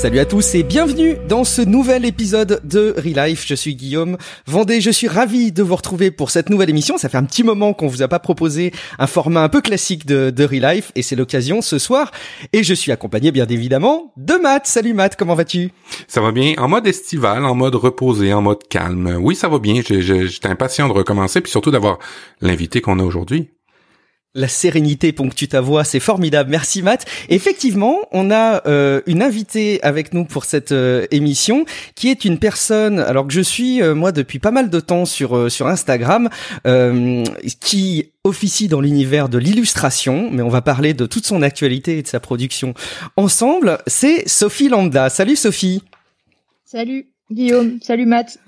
Salut à tous et bienvenue dans ce nouvel épisode de Relife. Je suis Guillaume Vendée. Je suis ravi de vous retrouver pour cette nouvelle émission. Ça fait un petit moment qu'on vous a pas proposé un format un peu classique de, de Relife et c'est l'occasion ce soir. Et je suis accompagné bien évidemment de Matt. Salut Matt, comment vas-tu? Ça va bien. En mode estival, en mode reposé, en mode calme. Oui, ça va bien. J'étais impatient de recommencer puis surtout d'avoir l'invité qu'on a aujourd'hui. La sérénité ponctue ta voix, c'est formidable. Merci Matt. Effectivement, on a euh, une invitée avec nous pour cette euh, émission qui est une personne alors que je suis euh, moi depuis pas mal de temps sur sur Instagram qui officie dans l'univers de l'illustration, mais on va parler de toute son actualité et de sa production ensemble, c'est Sophie Lambda. Salut Sophie. Salut. Guillaume, salut Matt.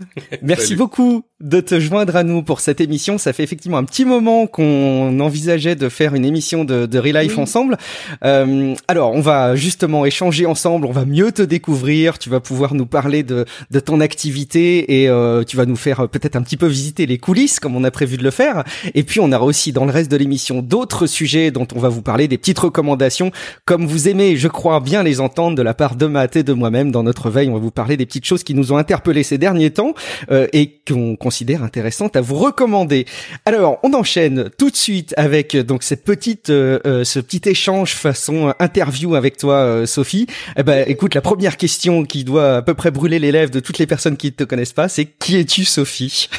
Merci beaucoup de te joindre à nous pour cette émission. Ça fait effectivement un petit moment qu'on envisageait de faire une émission de, de Relife ensemble. Euh, alors, on va justement échanger ensemble, on va mieux te découvrir, tu vas pouvoir nous parler de, de ton activité et euh, tu vas nous faire peut-être un petit peu visiter les coulisses comme on a prévu de le faire. Et puis, on aura aussi dans le reste de l'émission d'autres sujets dont on va vous parler, des petites recommandations comme vous aimez, je crois, bien les entendre de la part de Matt et de moi-même dans notre veille. On va vous parler des petites choses qui nous ont interpellés ces derniers temps euh, et qu'on considère intéressante à vous recommander. Alors, on enchaîne tout de suite avec donc cette petite, euh, euh, ce petit échange façon interview avec toi, Sophie. Eh ben, écoute, la première question qui doit à peu près brûler les lèvres de toutes les personnes qui ne te connaissent pas, c'est qui es-tu, Sophie?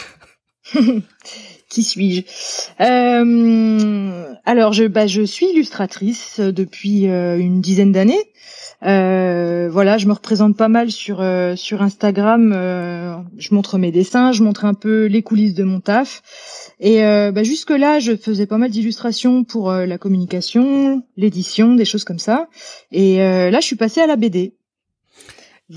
Qui suis-je? Euh, Alors, je, bah, je suis illustratrice depuis une dizaine d'années. Euh, voilà, je me représente pas mal sur euh, sur Instagram. Euh, je montre mes dessins, je montre un peu les coulisses de mon taf. Et bah, jusque là, je faisais pas mal d'illustrations pour la communication, l'édition, des choses comme ça. Et là, je suis passée à la BD.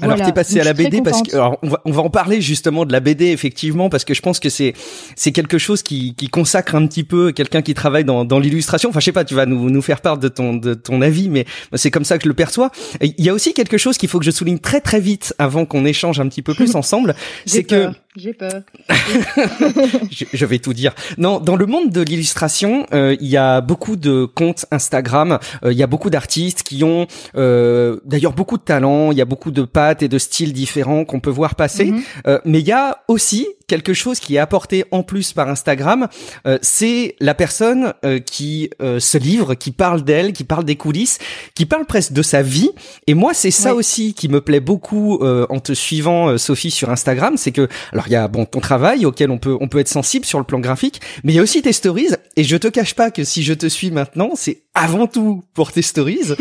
Alors t'es passé à la BD parce que alors on va on va en parler justement de la BD effectivement parce que je pense que c'est c'est quelque chose qui qui consacre un petit peu quelqu'un qui travaille dans dans l'illustration. Enfin je sais pas, tu vas nous nous faire part de ton de ton avis mais c'est comme ça que je le perçois. Il y a aussi quelque chose qu'il faut que je souligne très très vite avant qu'on échange un petit peu plus ensemble, c'est que j'ai peur. je, vais tout dire. Non, dans le monde de l'illustration, euh, il y a beaucoup de comptes Instagram. Euh, il y a beaucoup d'artistes qui ont euh, d'ailleurs beaucoup de talent. Il y a beaucoup de pattes et de styles différents qu'on peut voir passer. Mhm. mais il y a aussi quelque chose qui est apporté en plus par Instagram, euh, c'est la personne euh, qui euh, se livre, qui parle d'elle, qui parle des coulisses, qui parle presque de sa vie. Et moi, c'est ça aussi qui me plaît beaucoup en te suivant, Sophie, sur Instagram, c'est que alors il y a bon ton travail auquel on peut on peut être sensible sur le plan graphique, mais il y a aussi tes stories. Et je te cache pas que si je te suis maintenant, c'est avant tout pour tes stories,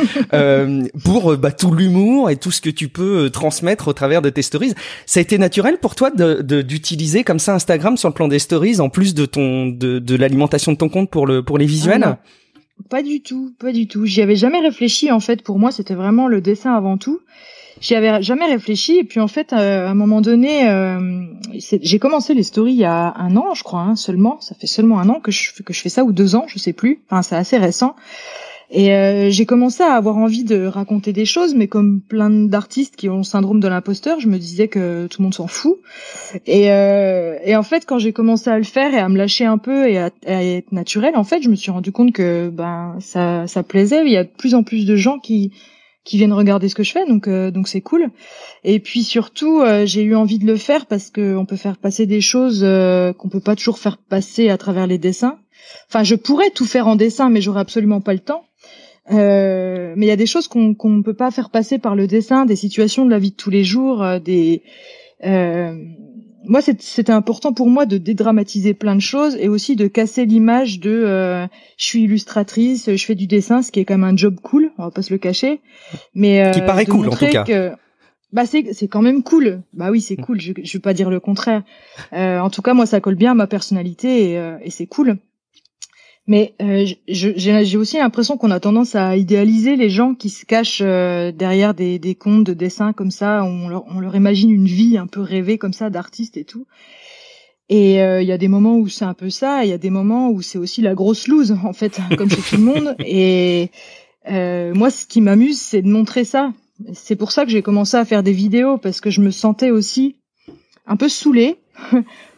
pour bah, tout l'humour et tout ce que tu peux transmettre au travers de tes stories. Ça a été naturel pour toi de d'utiliser comme ça Instagram sur le plan des stories en plus de ton de, de l'alimentation de ton compte pour le pour les visuels? Ah Pas du tout, pas du tout. J'y avais jamais réfléchi en fait. Pour moi, c'était vraiment le dessin avant tout. J'y avais jamais réfléchi et puis en fait, euh, à un moment donné, euh, j'ai commencé les stories il y a un an, je crois hein, seulement. Ça fait seulement un an que je que je fais ça ou deux ans, je sais plus. Enfin, c'est assez récent. Et euh, j'ai commencé à avoir envie de raconter des choses, mais comme plein d'artistes qui ont le syndrome de l'imposteur, je me disais que tout le monde s'en fout. Et, euh, et en fait, quand j'ai commencé à le faire et à me lâcher un peu et à, être naturel, en fait, je me suis rendu compte que ben ça, ça plaisait. Il y a de plus en plus de gens qui qui viennent regarder ce que je fais, donc euh, donc c'est cool. Et puis surtout, euh, j'ai eu envie de le faire parce que on peut faire passer des choses euh, qu'on peut pas toujours faire passer à travers les dessins. Enfin, je pourrais tout faire en dessin, mais j'aurais absolument pas le temps. Euh, mais il y a des choses qu'on ne peut pas faire passer par le dessin, des situations de la vie de tous les jours, euh, des. Euh, moi, c'était important pour moi de dédramatiser plein de choses et aussi de casser l'image de euh, je suis illustratrice, je fais du dessin, ce qui est quand même un job cool, on va pas se le cacher. Mais qui paraît cool en tout cas. Que, bah c'est c'est quand même cool. Bah oui, c'est cool. Je je vais pas dire le contraire. en tout cas, moi, ça colle bien à ma personnalité et, et c'est cool. Mais euh, j'ai aussi l'impression qu'on a tendance à idéaliser les gens qui se cachent euh, derrière des, des comptes de dessins comme ça. On leur, on leur imagine une vie un peu rêvée comme ça d'artiste et tout. Et euh, il y a des moments où c'est un peu ça, il y a des moments où c'est aussi la grosse loose en fait, comme chez tout le monde. Et moi, ce qui m'amuse, c'est de montrer ça. C'est pour ça que j'ai commencé à faire des vidéos parce que je me sentais aussi un peu saoulée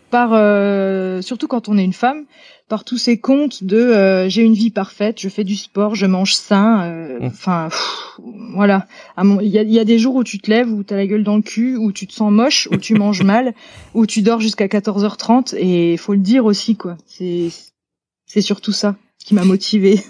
par euh, surtout quand on est une femme, par tous ces comptes de euh, j'ai une vie parfaite, je fais du sport, je mange sain. Euh, mmh. Enfin, voilà. Il y a, y a, des jours où tu te lèves, où tu as la gueule dans le cul, où tu te sens moche, où tu manges mal, où tu dors jusqu'à 14h30. Et faut le dire aussi, quoi. C'est c'est surtout ça qui m'a motivée.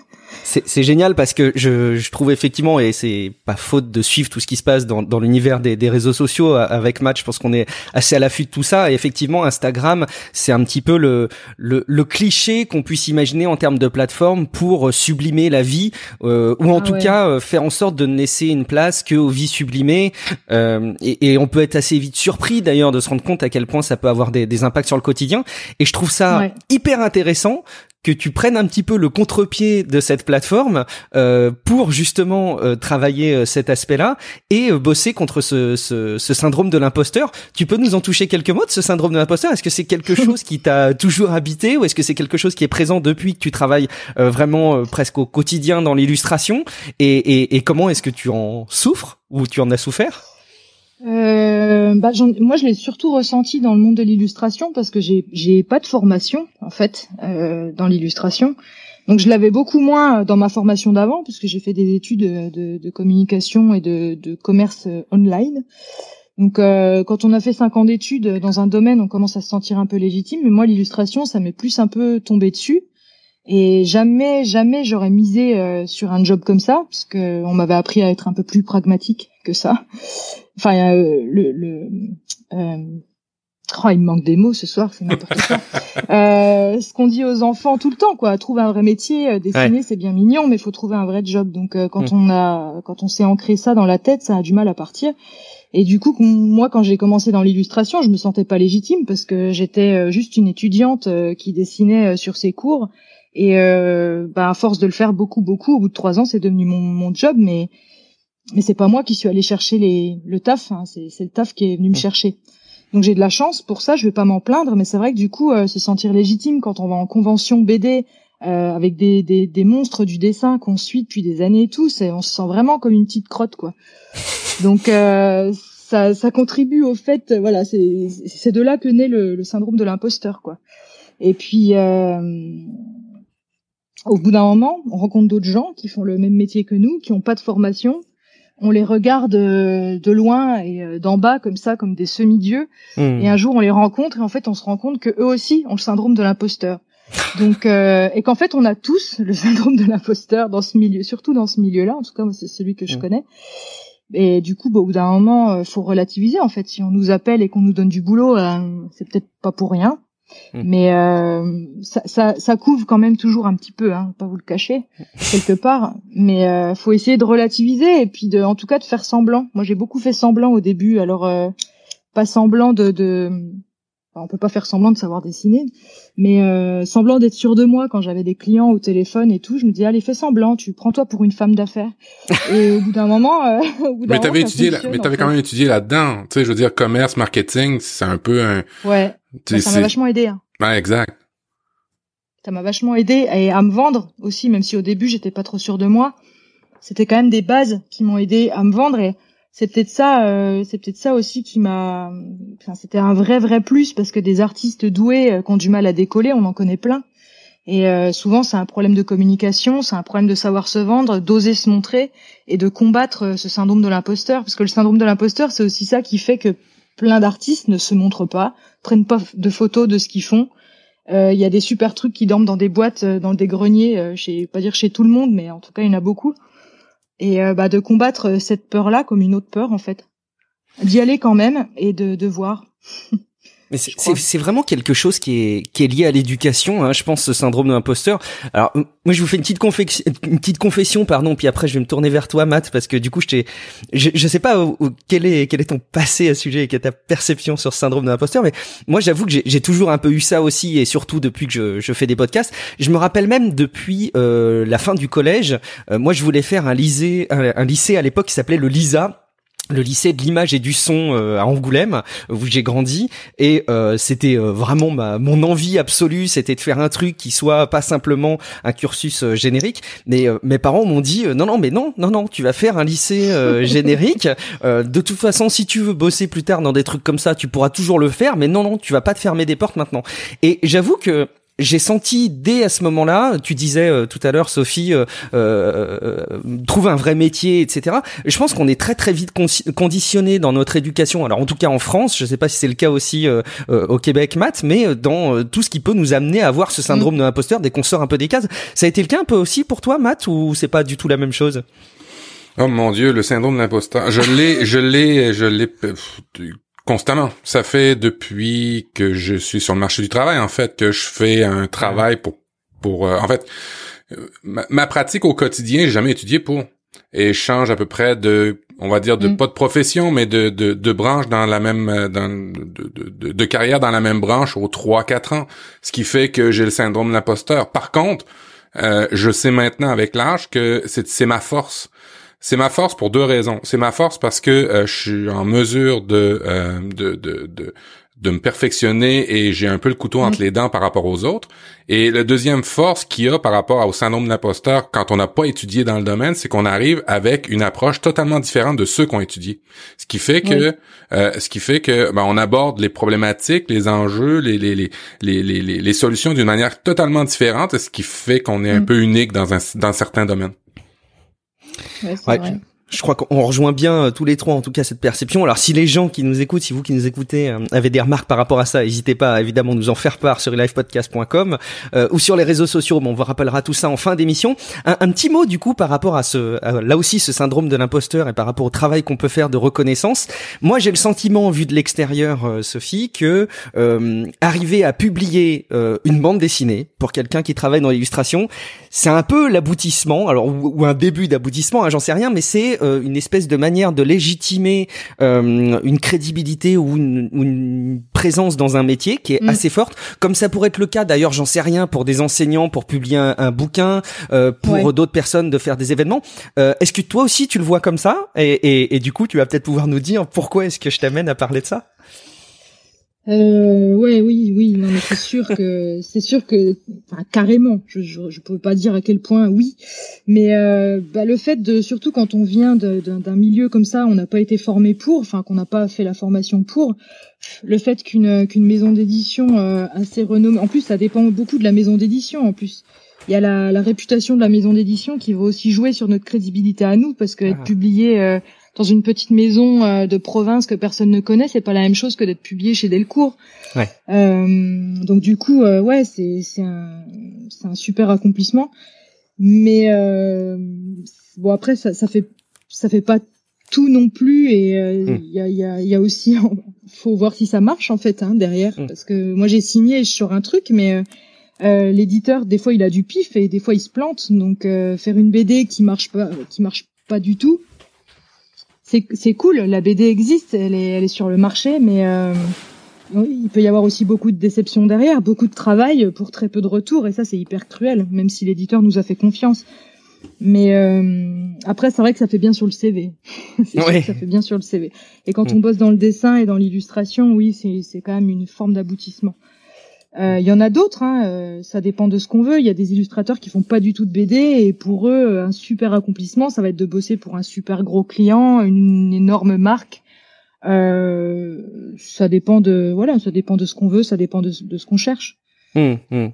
C'est génial parce que je, je trouve effectivement, et c'est pas faute de suivre tout ce qui se passe dans, dans l'univers des, des, réseaux sociaux avec Match, je pense qu'on est assez à l'affût de tout ça. Et effectivement, Instagram, c'est un petit peu le, le, le cliché qu'on puisse imaginer en termes de plateforme pour sublimer la vie, euh, ou en ah tout cas euh, faire en sorte de ne laisser une place que aux vies sublimées. Euh, et, et, on peut être assez vite surpris d'ailleurs de se rendre compte à quel point ça peut avoir des, des impacts sur le quotidien. Et je trouve ça hyper intéressant que tu prennes un petit peu le contre-pied de cette plateforme euh, pour justement euh, travailler euh, cet aspect-là et bosser contre ce, ce, ce syndrome de l'imposteur. Tu peux nous en toucher quelques mots de ce syndrome de l'imposteur? Est-ce que c'est quelque chose qui t'a toujours habité ou est-ce que c'est quelque chose qui est présent depuis que tu travailles vraiment presque au quotidien dans l'illustration? Et, et, et comment est-ce que tu en souffres ou tu en as souffert? Euh, bah, moi, je l'ai surtout ressenti dans le monde de l'illustration parce que j'ai j'ai pas de formation en fait euh, dans l'illustration. Donc, je l'avais beaucoup moins dans ma formation d'avant puisque j'ai fait des études de, de, communication et de, de commerce online. Donc, euh, quand on a fait cinq ans d'études dans un domaine, on commence à se sentir un peu légitime. Mais moi, l'illustration, ça m'est plus un peu tombé dessus. Et jamais, jamais j'aurais misé euh, sur un job comme ça, parce que on m'avait appris à être un peu plus pragmatique que ça. Enfin, euh, le, le euh, oh, il me manque des mots ce soir, c'est n'importe quoi. euh, ce qu'on dit aux enfants tout le temps, quoi. Trouver un vrai métier, euh, dessiner c'est bien mignon, mais il faut trouver un vrai job. Donc quand mm. on a, quand on s'est ancré ça dans la tête, ça a du mal à partir. Et du coup, moi, quand j'ai commencé dans l'illustration, je me sentais pas légitime parce que j'étais juste une étudiante qui dessinait sur ses cours et euh, bah, à force de le faire beaucoup, beaucoup, au bout de trois ans, c'est devenu mon, mon job. Mais mais c'est pas moi qui suis allée chercher les, le taf. Hein, c'est le taf qui est venu me chercher. Donc j'ai de la chance pour ça. Je vais pas m'en plaindre. Mais c'est vrai que du coup, euh, se sentir légitime quand on va en convention BD euh, avec des, des, des, monstres du dessin qu'on suit depuis des années et tout, c'est on se sent vraiment comme une petite crotte, quoi. Donc euh, ça, ça contribue au fait, voilà, c'est de là que naît le, le syndrome de l'imposteur, quoi. Et puis euh, au bout d'un moment, on rencontre d'autres gens qui font le même métier que nous, qui n'ont pas de formation. On les regarde euh, de loin et euh, d'en bas comme ça, comme des semi-dieux. Hmm. Et un jour, on les rencontre et en fait, on se rend compte que eux aussi ont le syndrome de l'imposteur. Donc, euh, et qu'en fait, on a tous le syndrome de l'imposteur dans ce milieu, surtout dans ce milieu-là. En tout cas, c'est celui que je hmm. connais. Et du coup, bah, au bout d'un moment, faut relativiser. En fait, si on nous appelle et qu'on nous donne du boulot, c'est peut-être pas pour rien. Hmm. Mais euh, ça, ça, ça, couvre quand même toujours un petit peu, hein, pas vous le cacher, quelque part. Mais euh, faut essayer de relativiser et puis de, en tout cas, de faire semblant. Moi, j'ai beaucoup fait semblant au début. Alors, euh, pas semblant de, de... Enfin, on peut pas faire semblant de savoir dessiner, mais euh, semblant d'être sûr de moi quand j'avais des clients au téléphone et tout. Je me dis allez, fais semblant. Tu prends-toi pour une femme d'affaires. et au bout d'un moment, euh, au bout mais t'avais étudié, mais t'avais quand même étudié là-dedans. Tu sais, je veux dire, commerce, marketing, c'est un peu un. Ouais ça m'a vachement aidé. Hein. Ouais, exact. Ça m'a vachement aidé et à me vendre aussi, même si au début j'étais pas trop sûr de moi. C'était quand même des bases qui m'ont aidé à me vendre et c'est peut-être ça, euh, c'est peut-être ça aussi qui m'a. Enfin, c'était un vrai vrai plus parce que des artistes doués euh, qui ont du mal à décoller, on en connaît plein. Et euh, souvent, c'est un problème de communication, c'est un problème de savoir se vendre, d'oser se montrer et de combattre ce syndrome de l'imposteur. Parce que le syndrome de l'imposteur, c'est aussi ça qui fait que plein d'artistes ne se montrent pas, prennent pas de photos de ce qu'ils font. Euh, il y a des super trucs qui dorment dans des boîtes, euh, dans des greniers, euh, chez pas dire chez tout le monde, mais en tout cas il y en a beaucoup. Et bah, de combattre cette peur-là comme une autre peur en fait, d'y aller quand même et de, de voir. Mais c'est vraiment quelque chose qui est, qui est lié à l'éducation, hein, je pense, ce syndrome de l'imposteur. Alors, moi, je vous fais une petite, confession, une petite confession, pardon, puis après, je vais me tourner vers toi, Matt, parce que du coup, je t'ai, je, je sais pas où, quel est, quel est ton passé à ce sujet et quelle est ta perception sur ce syndrome de l'imposteur, mais moi, j'avoue que j'ai toujours un peu eu ça aussi, et surtout depuis que je, je fais des podcasts. Je me rappelle même depuis euh, la fin du collège, euh, moi, je voulais faire un lycée, un, un lycée à l'époque qui s'appelait le LISA le lycée de l'image et du son euh, à Angoulême où j'ai grandi. Et euh, c'était euh, vraiment ma mon envie absolue c'était de faire un truc qui soit pas simplement un cursus générique. Mais mes parents m'ont dit non non mais non non non tu vas faire un lycée générique. De toute façon si tu veux bosser plus tard dans des trucs comme ça tu pourras toujours le faire mais non non tu vas pas te fermer des portes maintenant. Et j'avoue que j'ai senti dès à ce moment-là, tu disais euh, tout à l'heure, Sophie, euh, euh, trouve un vrai métier, etc. Je pense qu'on est très très vite conditionné dans notre éducation. Alors en tout cas en France, je ne sais pas si c'est le cas aussi au Québec, Matt, mais dans tout ce qui peut nous amener à avoir ce syndrome mm. de l'imposteur dès qu'on sort un peu des cases. Ça a été le cas un peu aussi pour toi, Matt, ou c'est pas du tout la même chose? Oh mon Dieu, le syndrome de l'imposteur. Je l'ai, je l'ai, je l'ai Constamment. Ça fait depuis que je suis sur le marché du travail, en fait, que je fais un travail pour, pour, euh, en fait, euh, ma, pratique au quotidien, j'ai jamais étudié pour. Et je change à peu près de, on va dire, de mm. pas de profession, mais de, de, de branche dans la même, euh, dans, de, de, de carrière dans la même branche aux 3-4 ans. Ce qui fait que j'ai le syndrome de l'imposteur. Par contre, je sais maintenant avec l'âge que c'est ma force. C'est ma force pour deux raisons. C'est ma force parce que euh, je suis en mesure de, euh, de, de, de, de, me perfectionner et j'ai un peu le couteau entre mm. les dents par rapport aux autres. Et la deuxième force qu'il y a par rapport au syndrome de l'imposteur quand on n'a pas étudié dans le domaine, c'est qu'on arrive avec une approche totalement différente de ceux qui ont étudié. Ce qui fait que, euh, ce qui fait que, ben, on aborde les problématiques, les enjeux, les les les les les, les solutions d'une manière totalement différente, ce qui fait qu'on est un mm. peu unique dans un dans certains domaines. Ouais, c'est vrai je crois qu'on rejoint bien euh, tous les trois en tout cas cette perception. Alors si les gens qui nous écoutent, si vous qui nous écoutez euh, avez des remarques par rapport à ça, n'hésitez pas à nous en faire part sur livepodcast.com euh, ou sur les réseaux sociaux. Bon, on vous rappellera tout ça en fin d'émission. Un, petit mot du coup par rapport à ce là aussi ce syndrome de l'imposteur et par rapport au travail qu'on peut faire de reconnaissance. Moi, j'ai le sentiment vu de l'extérieur, Sophie, que arriver à publier une bande dessinée pour quelqu'un qui travaille dans l'illustration, c'est un peu l'aboutissement, alors ou, un début d'aboutissement, hein, j'en sais rien, mais c'est euh, une espèce de manière de légitimer euh, une crédibilité ou une, présence dans un métier qui est mm. assez forte, comme ça pourrait être le cas d'ailleurs, j'en sais rien, pour des enseignants, pour publier un, bouquin, euh, pour d'autres personnes de faire des événements. est-ce que toi aussi tu le vois comme ça? Et, et du coup, tu vas peut-être pouvoir nous dire pourquoi est-ce que je t'amène à parler de ça? Euh, ouais, oui, oui, non, mais c'est sûr que c'est sûr que, enfin, carrément. Je, je, je peux pas dire à quel point, oui, mais euh, bah, le fait de, surtout quand on vient d'un milieu comme ça, on n'a pas été formé pour, enfin, qu'on n'a pas fait la formation pour. Le fait qu'une qu'une maison d'édition euh, assez renommée, en plus, ça dépend beaucoup de la maison d'édition, en plus. Il y a la, la réputation de la maison d'édition qui va aussi jouer sur notre crédibilité à nous, parce que être ah. publié euh, dans une petite maison euh, de province que personne ne connaît, c'est pas la même chose que d'être publié chez Delcourt. Ouais. Euh, donc du coup, euh, ouais, c'est c'est un c'est un super accomplissement. Mais euh, bon après ça ça fait ça fait pas tout non plus et hmm. il y a y a y a aussi faut voir si ça marche en fait hein, derrière hmm. parce que moi j'ai signé sors un truc mais euh, l'éditeur des fois il a du pif et des fois il se plante donc faire une BD qui marche pas qui marche pas du tout c'est cool, la BD existe, elle est, elle est sur le marché, mais euh, il peut y avoir aussi beaucoup de déceptions derrière, beaucoup de travail pour très peu de retours, et ça c'est hyper cruel, même si l'éditeur nous a fait confiance. Mais euh, après, c'est vrai que ça fait bien sur le CV. ça fait bien sur le CV. Et quand on bosse dans le dessin et dans l'illustration, oui, c'est quand même une forme d'aboutissement. Il euh, y en a d'autres, hein, euh, ça dépend de ce qu'on veut. Il y a des illustrateurs qui font pas du tout de BD et pour eux, un super accomplissement, ça va être de bosser pour un super gros client, une énorme marque. Euh, ça dépend de voilà, ça dépend de ce qu'on veut, ça dépend de, ce qu'on cherche. Hum, hum.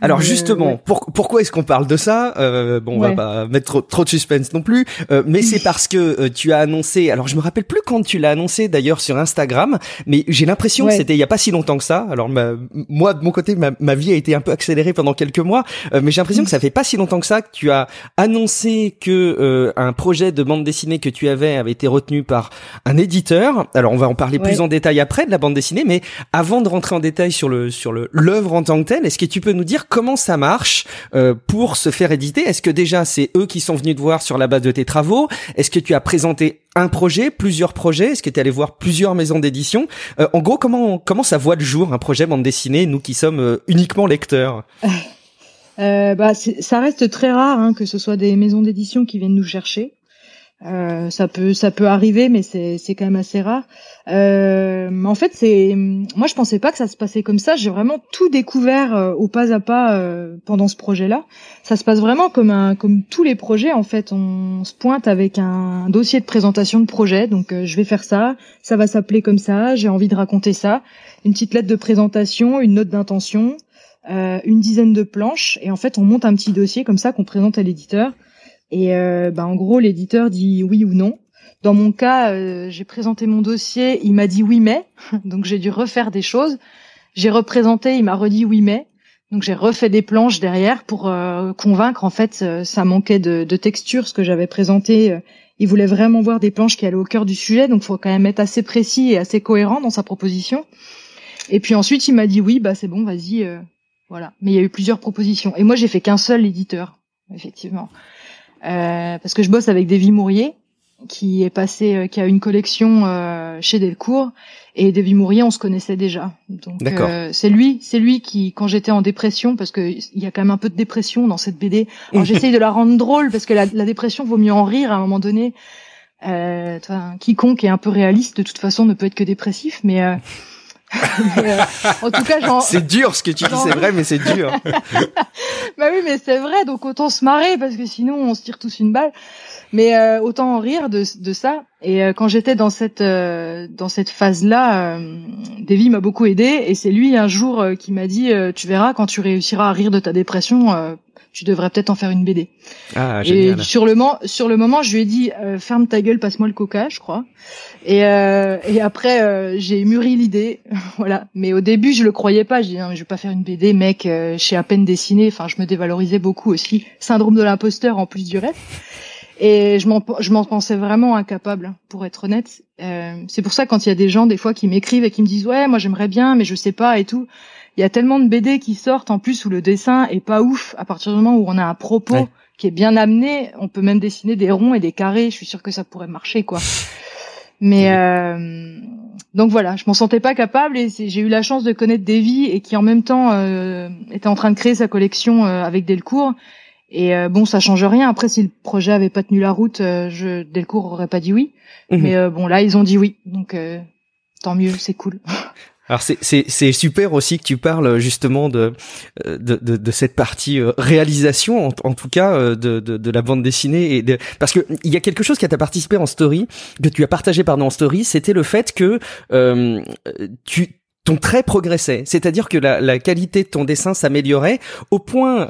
Alors justement, pourquoi est-ce qu'on parle de ça? Euh, Bon, on va pas mettre trop, de suspense non plus, euh, mais c'est parce que euh, tu as annoncé. Alors je me rappelle plus quand tu l'as annoncé d'ailleurs sur Instagram, mais j'ai l'impression que c'était il y a pas si longtemps que ça. Alors moi de mon côté, ma, vie a été un peu accélérée pendant quelques mois, mais j'ai l'impression que ça fait pas si longtemps que ça que tu as annoncé que un projet de bande dessinée que tu avais avait été retenu par un éditeur. Alors on va en parler plus en détail après de la bande dessinée, mais avant de rentrer en détail sur le sur le l'œuvre en tant que telle, est-ce que tu peux nous dire comment ça marche euh, pour se faire éditer? Est-ce que déjà c'est eux qui sont venus te voir sur la base de tes travaux? Est-ce que tu as présenté un projet, plusieurs projets? Est-ce que tu es allé voir plusieurs maisons d'édition? Euh, En gros, comment comment ça voit le jour un projet bande dessinée Nous qui sommes euh, uniquement lecteurs? bah, ça reste très rare hein, que ce soit des maisons d'édition qui viennent nous chercher. Euh, ça peut ça peut arriver, mais c'est c'est quand même assez rare. Euh, en fait, c'est moi je pensais pas que ça se passait comme ça. J'ai vraiment tout découvert euh, au pas à pas euh, pendant ce projet-là. Ça se passe vraiment comme un comme tous les projets. En fait, on se pointe avec un dossier de présentation de projet. Donc je vais faire ça, ça va s'appeler comme ça. J'ai envie de raconter ça. Une petite lettre de présentation, une note d'intention, une dizaine de planches. Et en fait, on monte un petit dossier comme ça qu'on présente à l'éditeur. Et euh, bah, en gros, l'éditeur dit oui ou non. Dans mon cas, euh, j'ai présenté mon dossier, il m'a dit oui mais, donc j'ai dû refaire des choses. J'ai représenté, il m'a redit oui mais, donc j'ai refait des planches derrière pour euh, convaincre. En fait, ça manquait de, de, texture ce que j'avais présenté. Il voulait vraiment voir des planches qui allaient au cœur du sujet, donc faut quand même être assez précis et assez cohérent dans sa proposition. Et puis ensuite, il m'a dit oui, bah c'est bon, vas-y, voilà. Mais il y a eu plusieurs propositions, et moi j'ai fait qu'un seul éditeur, effectivement. Euh, parce que je bosse avec Davy Mourier, qui est passé, euh, qui a une collection euh, chez Delcourt, et Davy Mourier, on se connaissait déjà. Donc c'est lui, c'est lui qui, quand j'étais en dépression, parce que il y a quand même un peu de dépression dans cette BD. Alors j'essaye de la rendre drôle parce que la, la, dépression vaut mieux en rire à un moment donné. Euh, quiconque est un peu réaliste de toute façon ne peut être que dépressif, mais euh, en tout cas, c'est dur ce que tu dis, c'est vrai, mais c'est dur. bah oui, mais c'est vrai, donc autant se marrer parce que sinon on se tire tous une balle. Mais euh, autant en rire de, de ça. Et euh, quand j'étais dans cette dans cette phase-là, Davy m'a beaucoup aidé et c'est lui un jour qui m'a dit "Tu verras quand tu réussiras à rire de ta dépression, tu devrais peut-être en faire une BD. Ah, génial. Et sur le, moment, sur le moment, je lui ai dit, euh, ferme ta gueule, passe-moi le coca, je crois. Et, euh, et après, euh, j'ai mûri l'idée, voilà. Mais au début, je le croyais pas. Je dis, non, mais je vais pas faire une BD, mec. Euh, je sais à peine dessiner. Enfin, je me dévalorisais beaucoup aussi. Syndrome de l'imposteur en plus du reste. Et je m'en, je m'en pensais vraiment incapable, pour être honnête. Euh, c'est pour ça quand il y a des gens des fois qui m'écrivent et qui me disent ouais, moi j'aimerais bien, mais je sais pas et tout il y a tellement de BD qui sortent en plus où le dessin est pas ouf. À partir du moment où on a un propos qui est bien amené, on peut même dessiner des ronds et des carrés. Je suis sûre que ça pourrait marcher, quoi. Mais euh, donc voilà, je m'en sentais pas capable et j'ai eu la chance de connaître Davy et qui en même temps euh, était en train de créer sa collection euh, avec Delcourt. Et euh, bon, ça change rien. Après, si le projet avait pas tenu la route, je, Delcourt aurait pas dit oui. Mhm. Mais bon, là, ils ont dit oui, donc tant mieux, c'est cool. Alors c'est c'est super aussi que tu parles justement de de de, de cette partie euh, réalisation en, en tout cas euh, de, de, de la bande dessinée et de, parce que il y a quelque chose qui a participé en story que tu as partagé pardon en story c'était le fait que euh, tu ton trait progressait, c'est-à-dire que la, la, qualité de ton dessin s'améliorait au point.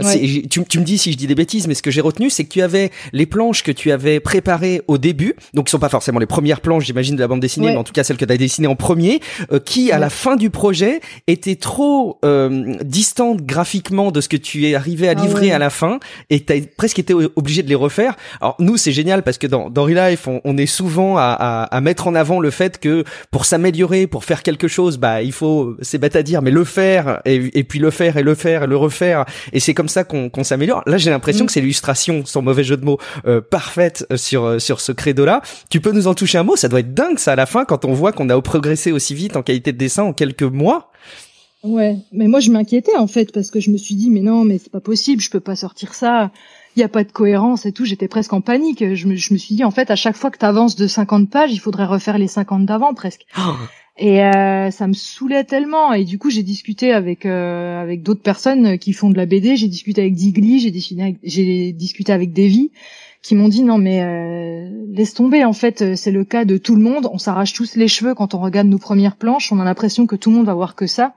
Tu, tu, me dis si je dis des bêtises, mais ce que j'ai retenu, c'est que tu avais les planches que tu avais préparées au début, donc qui sont pas forcément les premières planches, j'imagine, de la bande dessinée, mais en tout cas celles que tu as dessinées en premier, euh, qui à la fin du projet étaient trop euh, distantes graphiquement de ce que tu es arrivé à ah livrer à la fin, et tu as presque été obligé de les refaire. Alors nous, c'est génial parce que dans, dans Relife, on, on est souvent à, à, à mettre en avant le fait que pour s'améliorer, pour faire quelque chose, bah il faut c'est bête à dire, mais le faire et, puis le faire et le faire et le refaire, et c'est comme ça qu'on s'améliore. Là, j'ai l'impression mm. que c'est l'illustration, sans mauvais jeu de mots, euh, parfaite euh, sur euh, sur ce credo-là. Tu peux nous en toucher un mot Ça doit être dingue ça à la fin quand on voit qu'on a progressé aussi vite en qualité de dessin en quelques mois. Ouais, mais moi je m'inquiétais en fait parce que je me suis dit mais non mais c'est pas possible, je peux pas sortir ça. Il y a pas de cohérence et tout, j'étais presque en panique. Je me, je me suis dit en fait à chaque fois que tu avances de 50 pages, il faudrait refaire les 50 d'avant presque. Oh. Et euh, ça me saoulait tellement. Et du coup, j'ai discuté avec euh, avec d'autres personnes qui font de la BD. J'ai discuté avec Digli, j'ai discuté avec, j'ai discuté avec Davy, qui m'ont dit non mais euh, laisse tomber. En fait, c'est le cas de tout le monde. On s'arrache tous les cheveux quand on regarde nos premières planches. On a l'impression que tout le monde va voir que ça.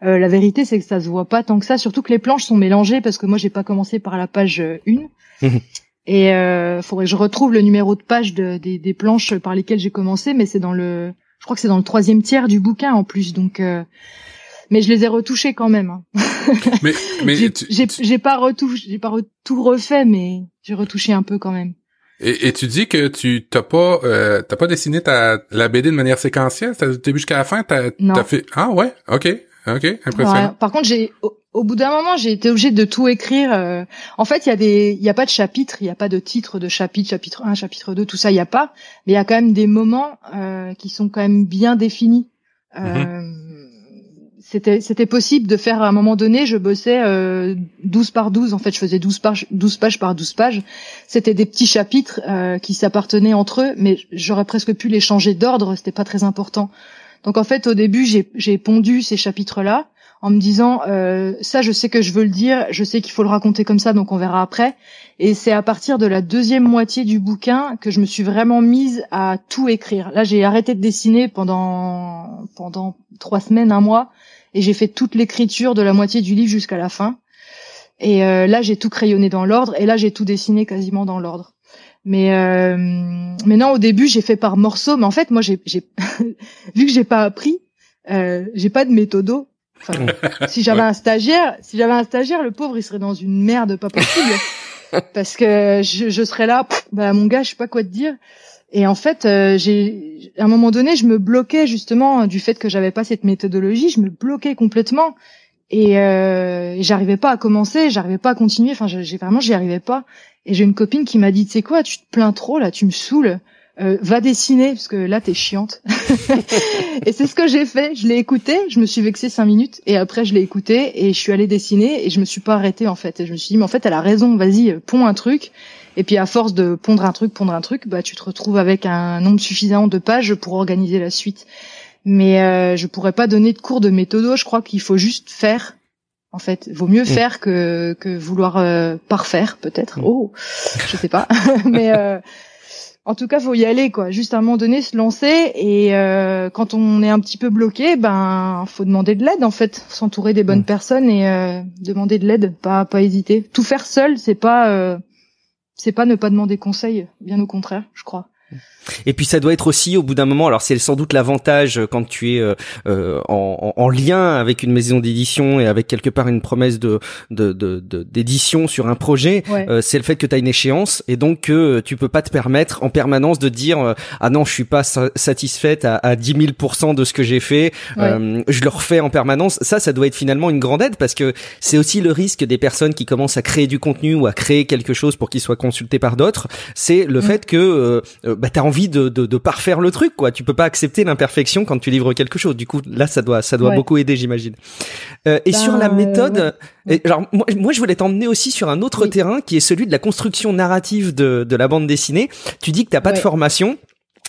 la vérité, c'est que ça se voit pas tant que ça. Surtout que les planches sont mélangées parce que moi, j'ai pas commencé par la page 1. Mhm. Et euh, faudrait que je retrouve le numéro de page de, des, des planches par lesquelles j'ai commencé, mais c'est dans le je crois que c'est dans le troisième tiers du bouquin en plus, donc. Euh, mais je les ai retouchés quand même. Hein. Mais, mais j'ai pas retouché, j'ai pas tout refait, mais j'ai retouché un peu quand même. Et, et, tu dis que tu t'as pas euh, t'as pas dessiné ta la BD de manière séquentielle, t'as début jusqu'à la fin, t'as as fait ah ouais, ok, ok, impressionnant. par contre, j'ai au bout d'un moment, j'ai été obligée de tout écrire. Euh. En fait, il y a des, il y a pas de chapitre, il y a pas de titre de chapitre, chapitre 1, chapitre 2, tout ça, il y a pas. Mais il y a quand même des moments euh, qui sont quand même bien définis. Euh, mhm. c'était c'était possible de faire à un moment donné je bossais euh, 12 par 12 en fait je faisais 12 pages 12 pages par 12 pages c'était des petits chapitres euh, qui s'appartenaient entre eux mais j'aurais presque pu les changer d'ordre c'était pas très important donc en fait au début j'ai pondu ces chapitres là en me disant euh, ça je sais que je veux le dire je sais qu'il faut le raconter comme ça donc on verra après et c'est à partir de la deuxième moitié du bouquin que je me suis vraiment mise à tout écrire là j'ai arrêté de dessiner pendant pendant trois semaines un mois et j'ai fait toute l'écriture de la moitié du livre jusqu'à la fin. Et euh, là, j'ai tout crayonné dans l'ordre, et là, j'ai tout dessiné quasiment dans l'ordre. Mais euh, mais non, au début, j'ai fait par morceaux. Mais en fait, moi, j'ai vu que j'ai pas appris, euh, j'ai pas de méthodo. Enfin, si j'avais un stagiaire, si j'avais un stagiaire, le pauvre, il serait dans une merde pas possible. parce que je, je serais là, bah mon gars, je sais pas quoi te dire. Et en fait, euh, j'ai à un moment donné, je me bloquais justement du fait que j'avais pas cette méthodologie, je me bloquais complètement et, euh, j'arrivais pas à commencer, j'arrivais pas à continuer. Enfin, j'ai vraiment, j'y arrivais pas. Et j'ai une copine qui m'a dit, tu sais quoi, tu te plains trop là, tu me saoules. Euh, va dessiner parce que là t'es chiante. et c'est ce que j'ai fait. Je l'ai écouté, je me suis vexée cinq minutes et après je l'ai écouté et je suis allée dessiner et je me suis pas arrêtée en fait. Et je me suis dit mais en fait elle a raison, vas-y ponds un truc. Et puis à force de pondre un truc, pondre un truc, bah tu te retrouves avec un nombre suffisant de pages pour organiser la suite. Mais euh, je pourrais pas donner de cours de méthodo. Je crois qu'il faut juste faire. En fait, vaut mieux mm. faire que que vouloir euh, parfaire peut-être. Mm. Oh, je sais pas. Mais euh, en tout cas, faut y aller quoi. Juste à un moment donné, se lancer et euh, quand on est un petit peu bloqué, ben faut demander de l'aide en fait, s'entourer des bonnes mm. personnes et euh, demander de l'aide, pas pas hésiter. Tout faire seul, c'est pas euh, c'est pas ne pas demander conseil, bien au contraire, je crois. Et puis ça doit être aussi au bout d'un moment, alors c'est sans doute l'avantage quand tu es euh, euh, en, en, lien avec une maison d'édition et avec quelque part une promesse de d'édition de, de, sur un projet, euh, c'est le fait que tu as une échéance et donc que tu peux pas te permettre en permanence de dire ah non je suis pas satisfaite à, à 10 000 de ce que j'ai fait, je le refais en permanence. Ça, ça doit être finalement une grande aide parce que c'est aussi le risque des personnes qui commencent à créer du contenu ou à créer quelque chose pour qu'il soit consulté par d'autres, c'est le mm. fait que bah, t'as envie de, de, de parfaire le truc, quoi. Tu peux pas accepter l'imperfection quand tu livres quelque chose. Du coup, là, ça doit, ça doit beaucoup aider, j'imagine. Euh, et sur la ben, méthode, genre, moi, moi, je voulais t'emmener aussi sur un autre terrain qui est celui de la construction narrative de, de la bande dessinée. Tu dis que t'as pas de formation.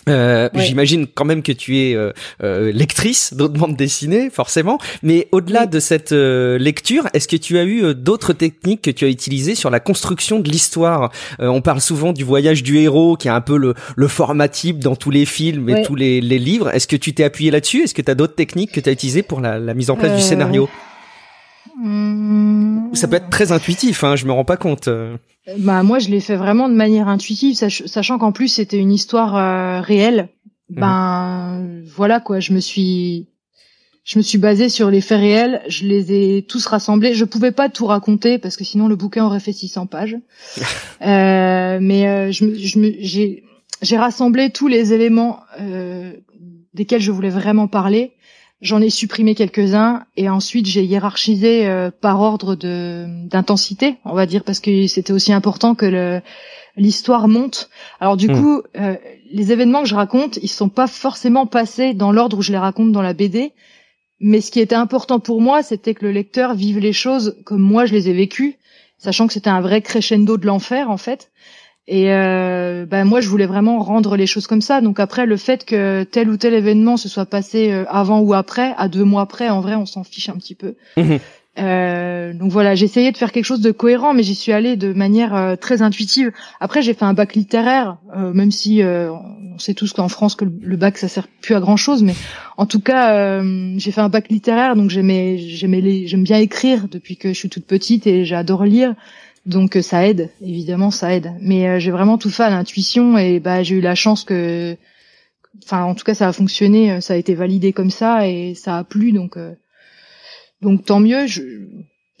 Euh, J'imagine quand même que tu es euh, euh lectrice d'autres bandes dessinées, forcément. Mais au-delà de cette euh, lecture, est-ce que tu as eu euh, d'autres techniques que tu as utilisées sur la construction de l'histoire? On parle souvent du voyage du héros, qui est un peu le, le format type dans tous les films et tous les, les livres. Est-ce que tu t'es appuyé là-dessus? Est-ce que tu as d'autres techniques que tu as utilisées pour la, la, mise en place du scénario? Mmh. Ça peut être très intuitif, hein, je me rends pas compte. Bah moi je l'ai fait vraiment de manière intuitive, sachant qu'en plus c'était une histoire euh, réelle. Mhm. Ben voilà quoi, je me suis je me suis basée sur les faits réels, je les ai tous rassemblés. Je pouvais pas tout raconter parce que sinon le bouquin aurait fait 600 pages. euh, mais euh, je, je j'ai j'ai rassemblé tous les éléments euh, desquels je voulais vraiment parler J'en ai supprimé quelques-uns et ensuite j'ai hiérarchisé euh, par ordre de d'intensité, on va dire, parce que c'était aussi important que l'histoire monte. Alors du hmm. coup, euh, les événements que je raconte, ils sont pas forcément passés dans l'ordre où je les raconte dans la BD, mais ce qui était important pour moi, c'était que le lecteur vive les choses comme moi je les ai vécues, sachant que c'était un vrai crescendo de l'enfer en fait. Et euh, ben moi, je voulais vraiment rendre les choses comme ça. Donc après, le fait que tel ou tel événement se soit passé euh, avant ou après, à deux mois après, en vrai, on s'en fiche un petit peu. Mhm. Euh, donc voilà, j'ai essayé de faire quelque chose de cohérent, mais j'y suis allée de manière euh, très intuitive. Après, j'ai fait un bac littéraire, euh, même si on sait tous qu'en France que le bac ça sert plus à grand chose, mais en tout cas, j'ai fait un bac littéraire, donc j'aimais, j'aimais, j'aime bien écrire depuis que je suis toute petite et j'adore lire. Donc euh, ça aide, évidemment ça aide. Mais euh, j'ai vraiment tout fait à l'intuition et bah j'ai eu la chance que, enfin en tout cas ça a fonctionné, euh, ça a été validé comme ça et ça a plu donc donc tant mieux. Je,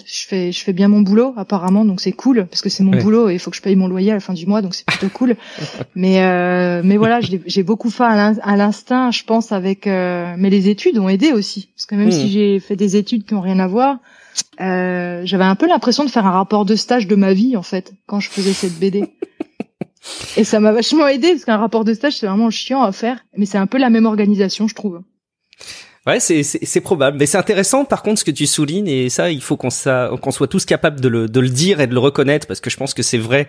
je fais je fais bien mon boulot apparemment donc c'est cool parce que c'est mon boulot et il faut que je paye mon loyer à la fin du mois donc c'est plutôt cool. mais mais voilà j'ai beaucoup fait à l'instinct je pense avec mais les études ont aidé aussi parce que même si hmm. j'ai fait des études qui ont rien à voir euh, j'avais un peu l'impression de faire un rapport de stage de ma vie en fait quand je faisais cette BD. Et ça m'a vachement aidé parce qu'un rapport de stage c'est vraiment chiant à faire, mais c'est un peu la même organisation je trouve. Ouais, c'est c'est probable, mais c'est intéressant par contre ce que tu soulignes et ça il faut qu'on qu'on soit tous capables de le de le dire et de le reconnaître parce que je pense que c'est vrai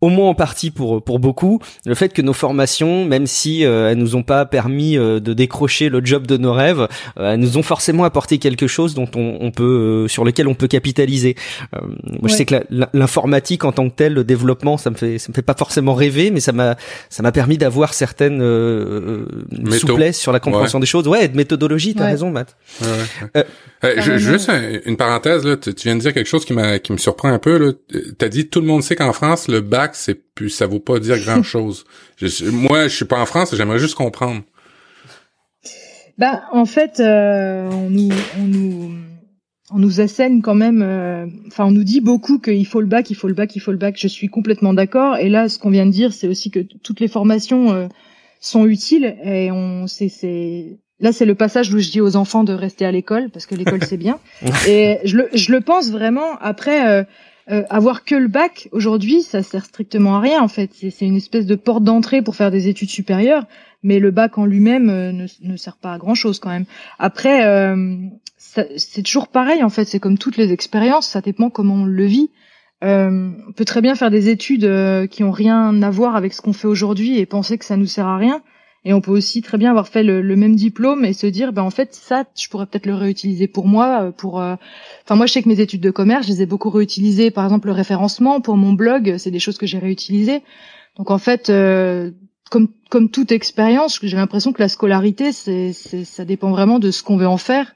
au moins en partie pour pour beaucoup le fait que nos formations même si euh, elles nous ont pas permis euh, de décrocher le job de nos rêves euh, elles nous ont forcément apporté quelque chose dont on, on peut sur lequel on peut capitaliser. Moi je sais que l'informatique en tant que telle le développement ça me fait ça me fait pas forcément rêver mais ça m'a ça m'a permis d'avoir certaines souplesse sur la compréhension des choses. Ouais de méthodologie t'as raison Matt. Je, juste une parenthèse là tu, viens de dire quelque chose qui m'a qui me surprend un peu là. T'as dit tout le monde sait qu'en France le bac c'est plus, ça vaut pas dire grand chose. moi, je suis pas en France, j'aimerais juste comprendre. Bah, en fait, euh, on nous, on nous, on nous assène quand même. Euh, enfin, on nous dit beaucoup qu'il faut le bac, il faut le bac, il faut le bac. Je suis complètement d'accord. Et là, ce qu'on vient de dire, c'est aussi que toutes les formations euh, sont utiles. Et on, c'est, c'est, là, c'est le passage où je dis aux enfants de rester à l'école parce que l'école c'est bien. Et je le, je le pense vraiment. Après euh, avoir que le bac aujourd'hui, ça sert strictement à rien en fait. C'est une espèce de porte d'entrée pour faire des études supérieures, mais le bac en lui-même euh, ne, ne, sert pas à grand chose quand même. Après, euh, c'est toujours pareil en fait. C'est comme toutes les expériences, ça dépend comment on le vit. on peut très bien faire des études qui ont rien à voir avec ce qu'on fait aujourd'hui et penser que ça nous sert à rien. Et on peut aussi très bien avoir fait le, même diplôme et se dire, ben en fait ça, je pourrais peut-être le réutiliser pour moi. Euh, pour, euh, enfin moi je sais que mes études de commerce, je les ai beaucoup réutilisées. Par exemple le référencement pour mon blog, c'est des choses que j'ai réutilisées. Donc en fait, euh, comme comme toute expérience, j'ai l'impression que la scolarité, c'est, ça dépend vraiment de ce qu'on veut en faire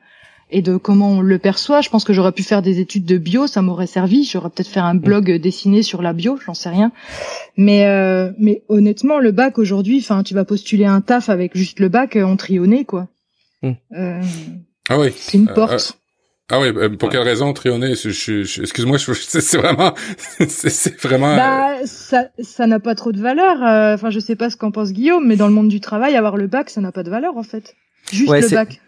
et de comment on le perçoit. Je pense que j'aurais pu faire des études de bio, ça m'aurait servi. J'aurais peut-être fait un blog dessiné sur la bio, j'en sais rien. Mais euh, mais honnêtement, le bac aujourd'hui, enfin, tu vas postuler un taf avec juste le bac en trionné, quoi. Hmm. Euh, ah oui. C'est une porte. ah oui, pour quelle raison trionné? Excuse-moi, c'est vraiment, c'est vraiment. Bah, ça, ça n'a pas trop de valeur. Enfin, je sais pas ce qu'en pense Guillaume, mais dans le monde du travail, avoir le bac, ça n'a pas de valeur en fait. Juste le bac.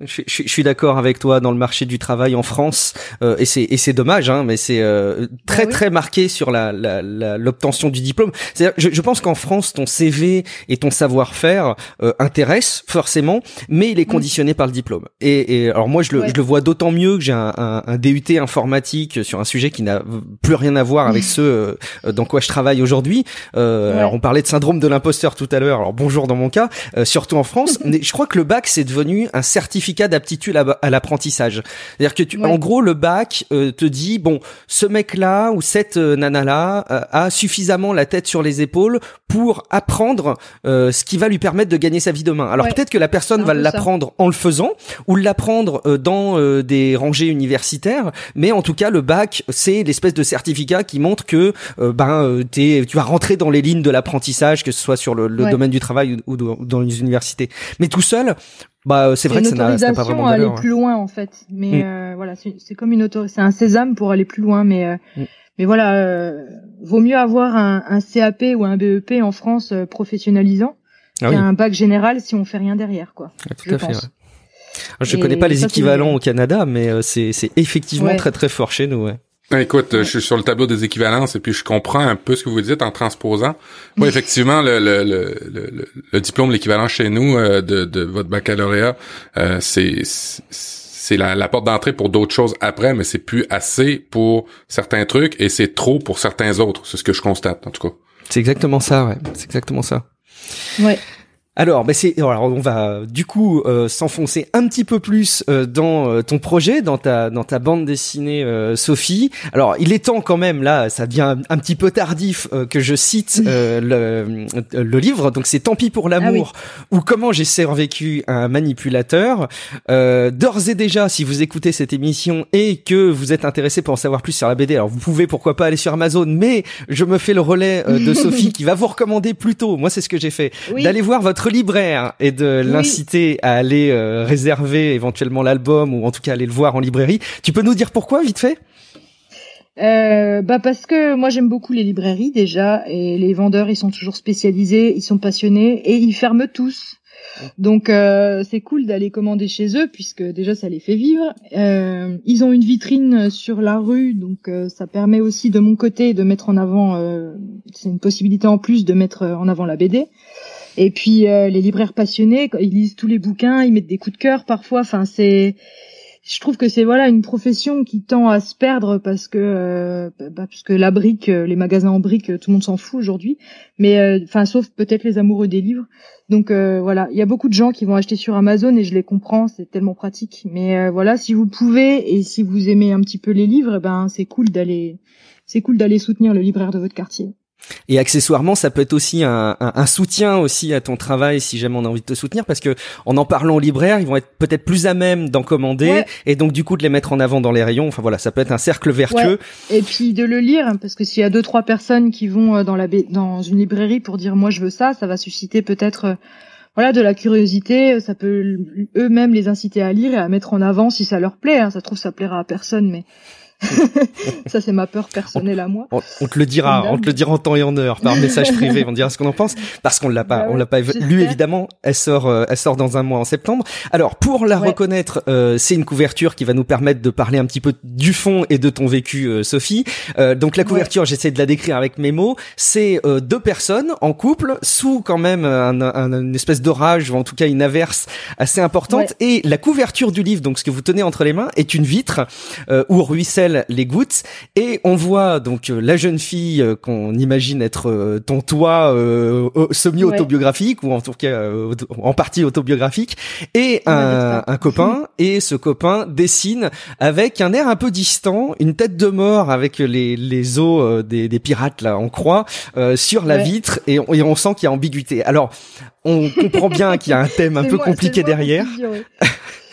Je, je, je, suis d'accord avec toi dans le marché du travail en France euh, et c'est et c'est dommage hein mais c'est euh, très bah très marqué sur la l'obtention la, du diplôme. Je, je pense qu'en France ton CV et ton savoir-faire euh, intéressent forcément mais il est conditionné par le diplôme. Et, et alors moi je le je le vois d'autant mieux que j'ai un, un, un, DUT informatique sur un sujet qui n'a plus rien à voir avec ce euh, dans quoi je travaille aujourd'hui. Euh, alors on parlait de syndrome de l'imposteur tout à l'heure. Alors bonjour dans mon cas, surtout en France. mais je crois que le bac c'est devenu un certificat certificat d'aptitude à, l'apprentissage. C'est-à-dire que tu, en gros, le bac euh, te dit bon, ce mec-là ou cette euh, nana-là euh, a suffisamment la tête sur les épaules pour apprendre ce qui va lui permettre de gagner sa vie demain. Alors peut-être que la personne va l'apprendre en le faisant ou l'apprendre dans des rangées universitaires, mais en tout cas, le bac, c'est l'espèce de certificat qui montre que ben es, tu vas rentrer dans les lignes de l'apprentissage, que ce soit sur le, domaine du travail ou, ou dans les universités. Mais tout seul, bah, euh, c'est vrai que ça n'a pas vraiment aller plus loin en fait. Mais mm. euh, voilà, c'est comme une autorisation, c'est un sésame pour aller plus loin. Mais euh, mm. mais voilà, euh, vaut mieux avoir un, un, CAP ou un BEP en France professionnalisant ah qu'un bac général si on fait rien derrière, quoi. Ah, tout à fait. Ouais. Je connais pas les équivalents au Canada, mais c'est c'est effectivement très très fort chez nous. Ouais. Ben, écoute, je suis sur le tableau des équivalences et puis je comprends un peu ce que vous dites en transposant. Oui, effectivement, le, le, le, le diplôme, l'équivalent chez nous euh, de, de, votre baccalauréat, euh, c'est c'est la, la, porte d'entrée pour d'autres choses après, mais c'est plus assez pour certains trucs et c'est trop pour certains autres. C'est ce que je constate, en tout cas. C'est exactement ça, ouais. C'est exactement ça. Ouais. Alors, ben c'est, alors on va du coup euh, s'enfoncer un petit peu plus euh, dans euh, ton projet, dans ta dans ta bande dessinée Sophie. Alors, il est temps quand même là, ça devient un, petit peu tardif que je cite le, le livre. Donc c'est Tant pis pour l'amour ah ou Comment j'ai survécu un manipulateur. D'ores et déjà, si vous écoutez cette émission et que vous êtes intéressé pour en savoir plus sur la BD, alors vous pouvez pourquoi pas aller sur Amazon, mais je me fais le relais de Sophie qui va vous recommander plutôt. Moi, c'est ce que j'ai fait, d'aller voir votre libraire et de l'inciter à aller euh, réserver éventuellement l'album ou en tout cas aller le voir en librairie. Tu peux nous dire pourquoi vite fait? Euh, bah parce que moi j'aime beaucoup les librairies déjà et les vendeurs ils sont toujours spécialisés, ils sont passionnés et ils ferment tous. Donc euh, c'est cool d'aller commander chez eux puisque déjà ça les fait vivre. Euh, ils ont une vitrine sur la rue donc euh, ça permet aussi de mon côté de mettre en avant. c'est une possibilité en plus de mettre en avant la BD. Et puis euh, les libraires passionnés, ils lisent tous les bouquins, ils mettent des coups de cœur parfois. Enfin, c'est, je trouve que c'est voilà une profession qui tend à se perdre parce que euh, bah, parce que la brique, euh, les magasins en brique, tout le monde s'en fout aujourd'hui. Mais enfin, sauf peut-être les amoureux des livres. Donc voilà, il y a beaucoup de gens qui vont acheter sur Amazon et je les comprends, c'est tellement pratique. Mais voilà, si vous pouvez et si vous aimez un petit peu les livres, eh ben c'est cool d'aller c'est cool d'aller soutenir le libraire de votre quartier. Et accessoirement, ça peut être aussi un, un, un, soutien aussi à ton travail si jamais on a envie de te soutenir, parce que en en parlant aux libraires, ils vont être peut-être plus à même d'en commander et donc du coup de les mettre en avant dans les rayons. Enfin voilà, ça peut être un cercle vertueux. Et puis de le lire, parce que s'il y a deux trois personnes qui vont euh, dans la dans une librairie pour dire moi je veux ça, ça va susciter peut-être euh, voilà de la curiosité. Ça peut eux-mêmes les inciter à lire et à mettre en avant si ça leur plaît. Hein. Ça trouve ça plaira à personne, mais ça, c'est ma peur personnelle à moi. On, te le dira, on te le dira en temps et en heure par message privé. On dira ce qu'on en pense parce qu'on l'a pas, bah on l'a pas lu évidemment. Elle sort, euh, elle sort dans un mois en septembre. Alors pour la reconnaître, euh, c'est une couverture qui va nous permettre de parler un petit peu du fond et de ton vécu, euh, Sophie. donc la couverture, j'essaie de la décrire avec mes mots. C'est deux personnes en couple sous quand même un, un, une espèce d'orage ou en tout cas une averse assez importante. Et la couverture du livre, donc ce que vous tenez entre les mains, est une vitre où ruisselle les gouttes. Et on voit donc euh, la jeune fille euh, qu'on imagine être euh, ton toit semi-autobiographique ou en tout cas en partie autobiographique. Et un, un, copain. Et ce copain dessine avec un air un peu distant une tête de mort avec les, les os des, des pirates là en croix sur la vitre. Et on, et on sent qu'il y a ambiguïté. Alors on comprend bien qu'il y a un thème un peu compliqué derrière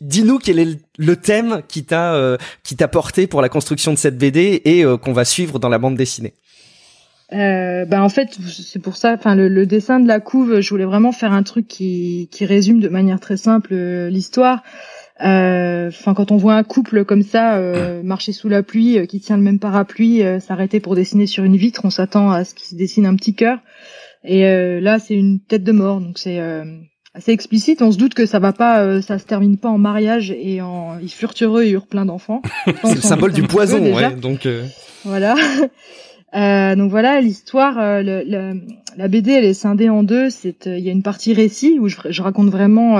Dis-nous quel est le thème qui t'a euh, qui t'a porté pour la construction de cette BD et euh, qu'on va suivre dans la bande dessinée. Euh, bah en fait c'est pour ça enfin le, dessin de la couve je voulais vraiment faire un truc qui qui résume de manière très simple euh, l'histoire. Enfin quand on voit un couple comme ça marcher sous la pluie qui tient le même parapluie s'arrêter pour dessiner sur une vitre on s'attend à ce qu'il se dessine un petit cœur. Et là c'est une tête de mort donc c'est assez explicite. On se doute que ça va pas, euh, ça se termine pas en mariage et en ils furent heureux et eurent plein d'enfants. c'est le symbole du poison, ouais, donc. Euh... Voilà. Euh, donc voilà l'histoire. Euh, le, la BD elle est scindée en deux. C'est il y a une partie récit où je, je raconte vraiment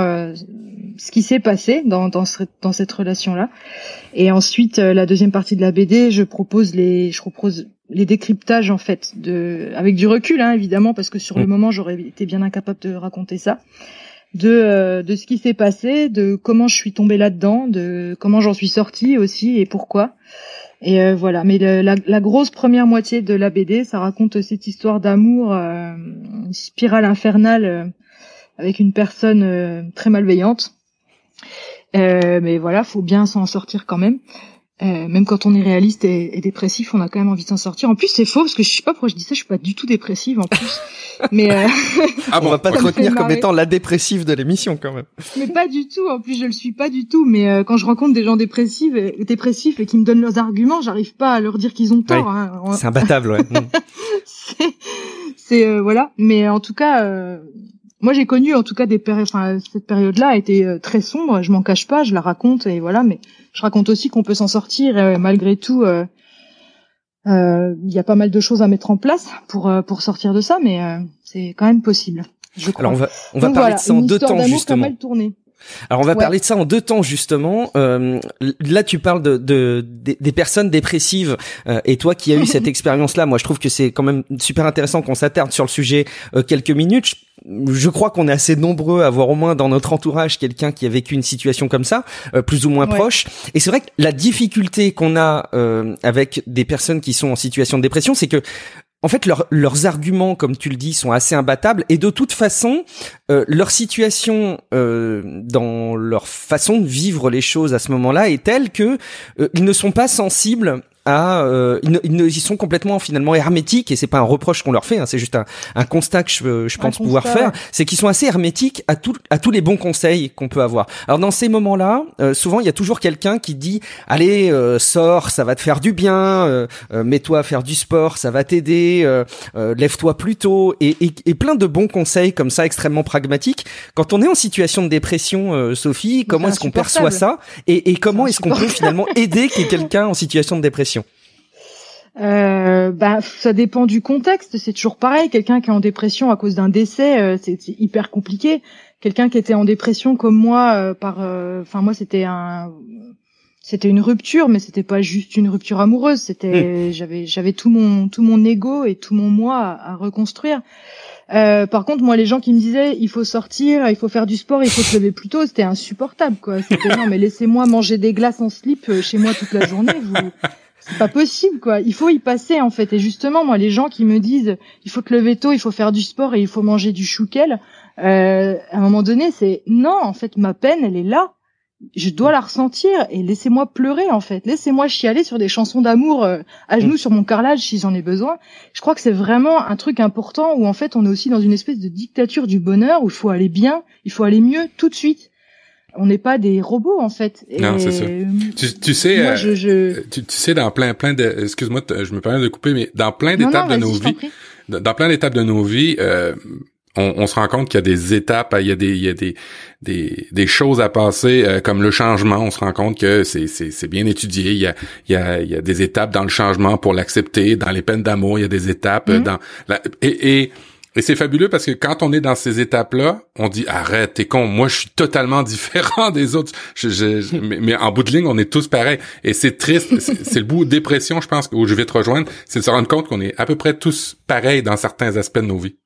ce qui s'est passé dans, dans, dans cette relation là. Et ensuite la deuxième partie de la BD, je propose les je propose les décryptages en fait de avec du recul hein, évidemment parce que sur le mm. moment j'aurais été bien incapable de raconter ça de, euh, de ce qui s'est passé, de comment je suis tombée là-dedans, de comment j'en suis sortie aussi et pourquoi. Et euh, voilà, mais la, la, grosse première moitié de la BD, ça raconte cette histoire d'amour, euh, une spirale infernale avec une personne très malveillante. mais voilà, faut bien s'en sortir quand même. Euh, même quand on est réaliste et, dépressif, on a quand même envie de s'en sortir. En plus, c'est faux parce que je sais pas pourquoi je dis ça. Je suis pas du tout dépressive en plus. Mais euh... ah bon, on va pas te retenir comme étant la dépressive de l'émission quand même. Mais pas du tout. En plus, je le suis pas du tout. Mais euh, quand je rencontre des gens dépressifs et, dépressifs et qui me donnent leurs arguments, j'arrive pas à leur dire qu'ils ont tort. Hein. C'est imbattable, ouais. C'est euh, voilà. Mais en tout cas moi j'ai connu en tout cas des périodes enfin cette période là a été euh, très sombre je m'en cache pas je la raconte et voilà mais je raconte aussi qu'on peut s'en sortir et malgré tout euh, euh, il y a pas mal de choses à mettre en place pour pour sortir de ça mais c'est quand même possible je crois. alors on va on va parler de ça en deux temps justement mal tourné. Alors on va parler de ça en deux temps justement. Euh, là tu parles de, de des, personnes dépressives euh, et toi qui as eu cette expérience-là, moi je trouve que c'est quand même super intéressant qu'on s'attarde sur le sujet euh, quelques minutes. Je, crois qu'on est assez nombreux à avoir au moins dans notre entourage quelqu'un qui a vécu une situation comme ça, euh, plus ou moins proche. Et c'est vrai que la difficulté qu'on a avec des personnes qui sont en situation de dépression, c'est que en fait, leurs arguments, comme tu le dis, sont assez imbattables. Et de toute façon, euh, leur situation euh, dans leur façon de vivre les choses à ce moment-là est telle que euh, ils ne sont pas sensibles à euh, ils, ils, sont complètement finalement hermétiques et c'est pas un reproche qu'on leur fait hein, c'est juste un, un, constat que je, je pense pouvoir faire. c'est qu'ils sont assez hermétiques à tout, à tous les bons conseils qu'on peut avoir. Alors dans ces moments là euh, souvent il y a toujours quelqu'un qui dit allez euh, sors ça va te faire du bien euh, mets-toi à faire du sport ça va t'aider lève-toi plus tôt et, et, et, plein de bons conseils comme ça extrêmement pragmatiques. Quand on est en situation de dépression Sophie comment est-ce qu'on perçoit ça? Et, et comment est-ce qu'on peut finalement aider quelqu'un en situation de dépression? Euh, bah, ça dépend du contexte. C'est toujours pareil. Quelqu'un qui est en dépression à cause d'un décès, euh, c'est hyper compliqué. Quelqu'un qui était en dépression comme moi, euh, par, euh, enfin moi c'était un, c'était une rupture, mais c'était pas juste une rupture amoureuse. C'était, hmm. j'avais, j'avais tout mon, tout mon ego et tout mon moi à, à reconstruire. Euh, par contre, moi, les gens qui me disaient il faut sortir, il faut faire du sport, il faut se lever plus tôt, c'était insupportable, quoi. C'était non, mais laissez-moi manger des glaces en slip chez moi toute la journée. Vous, c'est pas possible quoi. Il faut y passer en fait. Et justement, moi, les gens qui me disent il faut te lever tôt, il faut faire du sport et il faut manger du chouquel, euh, à un moment donné, c'est non. En fait, ma peine, elle est là. Je dois la ressentir et laissez-moi pleurer en fait. Laissez-moi chialer sur des chansons d'amour euh, à genoux mm. sur mon carrelage si j'en ai besoin. Je crois que c'est vraiment un truc important où en fait on est aussi dans une espèce de dictature du bonheur où il faut aller bien, il faut aller mieux tout de suite on n'est pas des robots en fait. non, c'est ça. Tu, sais, euh, je, Tu, sais dans plein plein de, excuse-moi, je me permets de couper, mais dans plein d'étapes de nos vies, dans plein d'étapes de nos vies, euh, on, se rend compte qu'il y a des étapes, il y a des, il y a des, des, des choses à passer, euh, comme le changement. On se rend compte que c'est, c'est, c'est bien étudié. Il y, a, il, y a, il y a des étapes dans le changement pour l'accepter. Dans les peines d'amour, il y a des étapes. Mm-hmm. Dans la, et, et et c'est fabuleux parce que quand on est dans ces étapes-là, on dit arrête, t'es con, moi je suis totalement différent des autres. Mais, en bout de ligne, on est tous pareils. Et c'est triste, c'est le bout de dépression, je pense, où je vais te rejoindre, c'est de se rendre compte qu'on est à peu près tous pareils dans certains aspects de nos vies.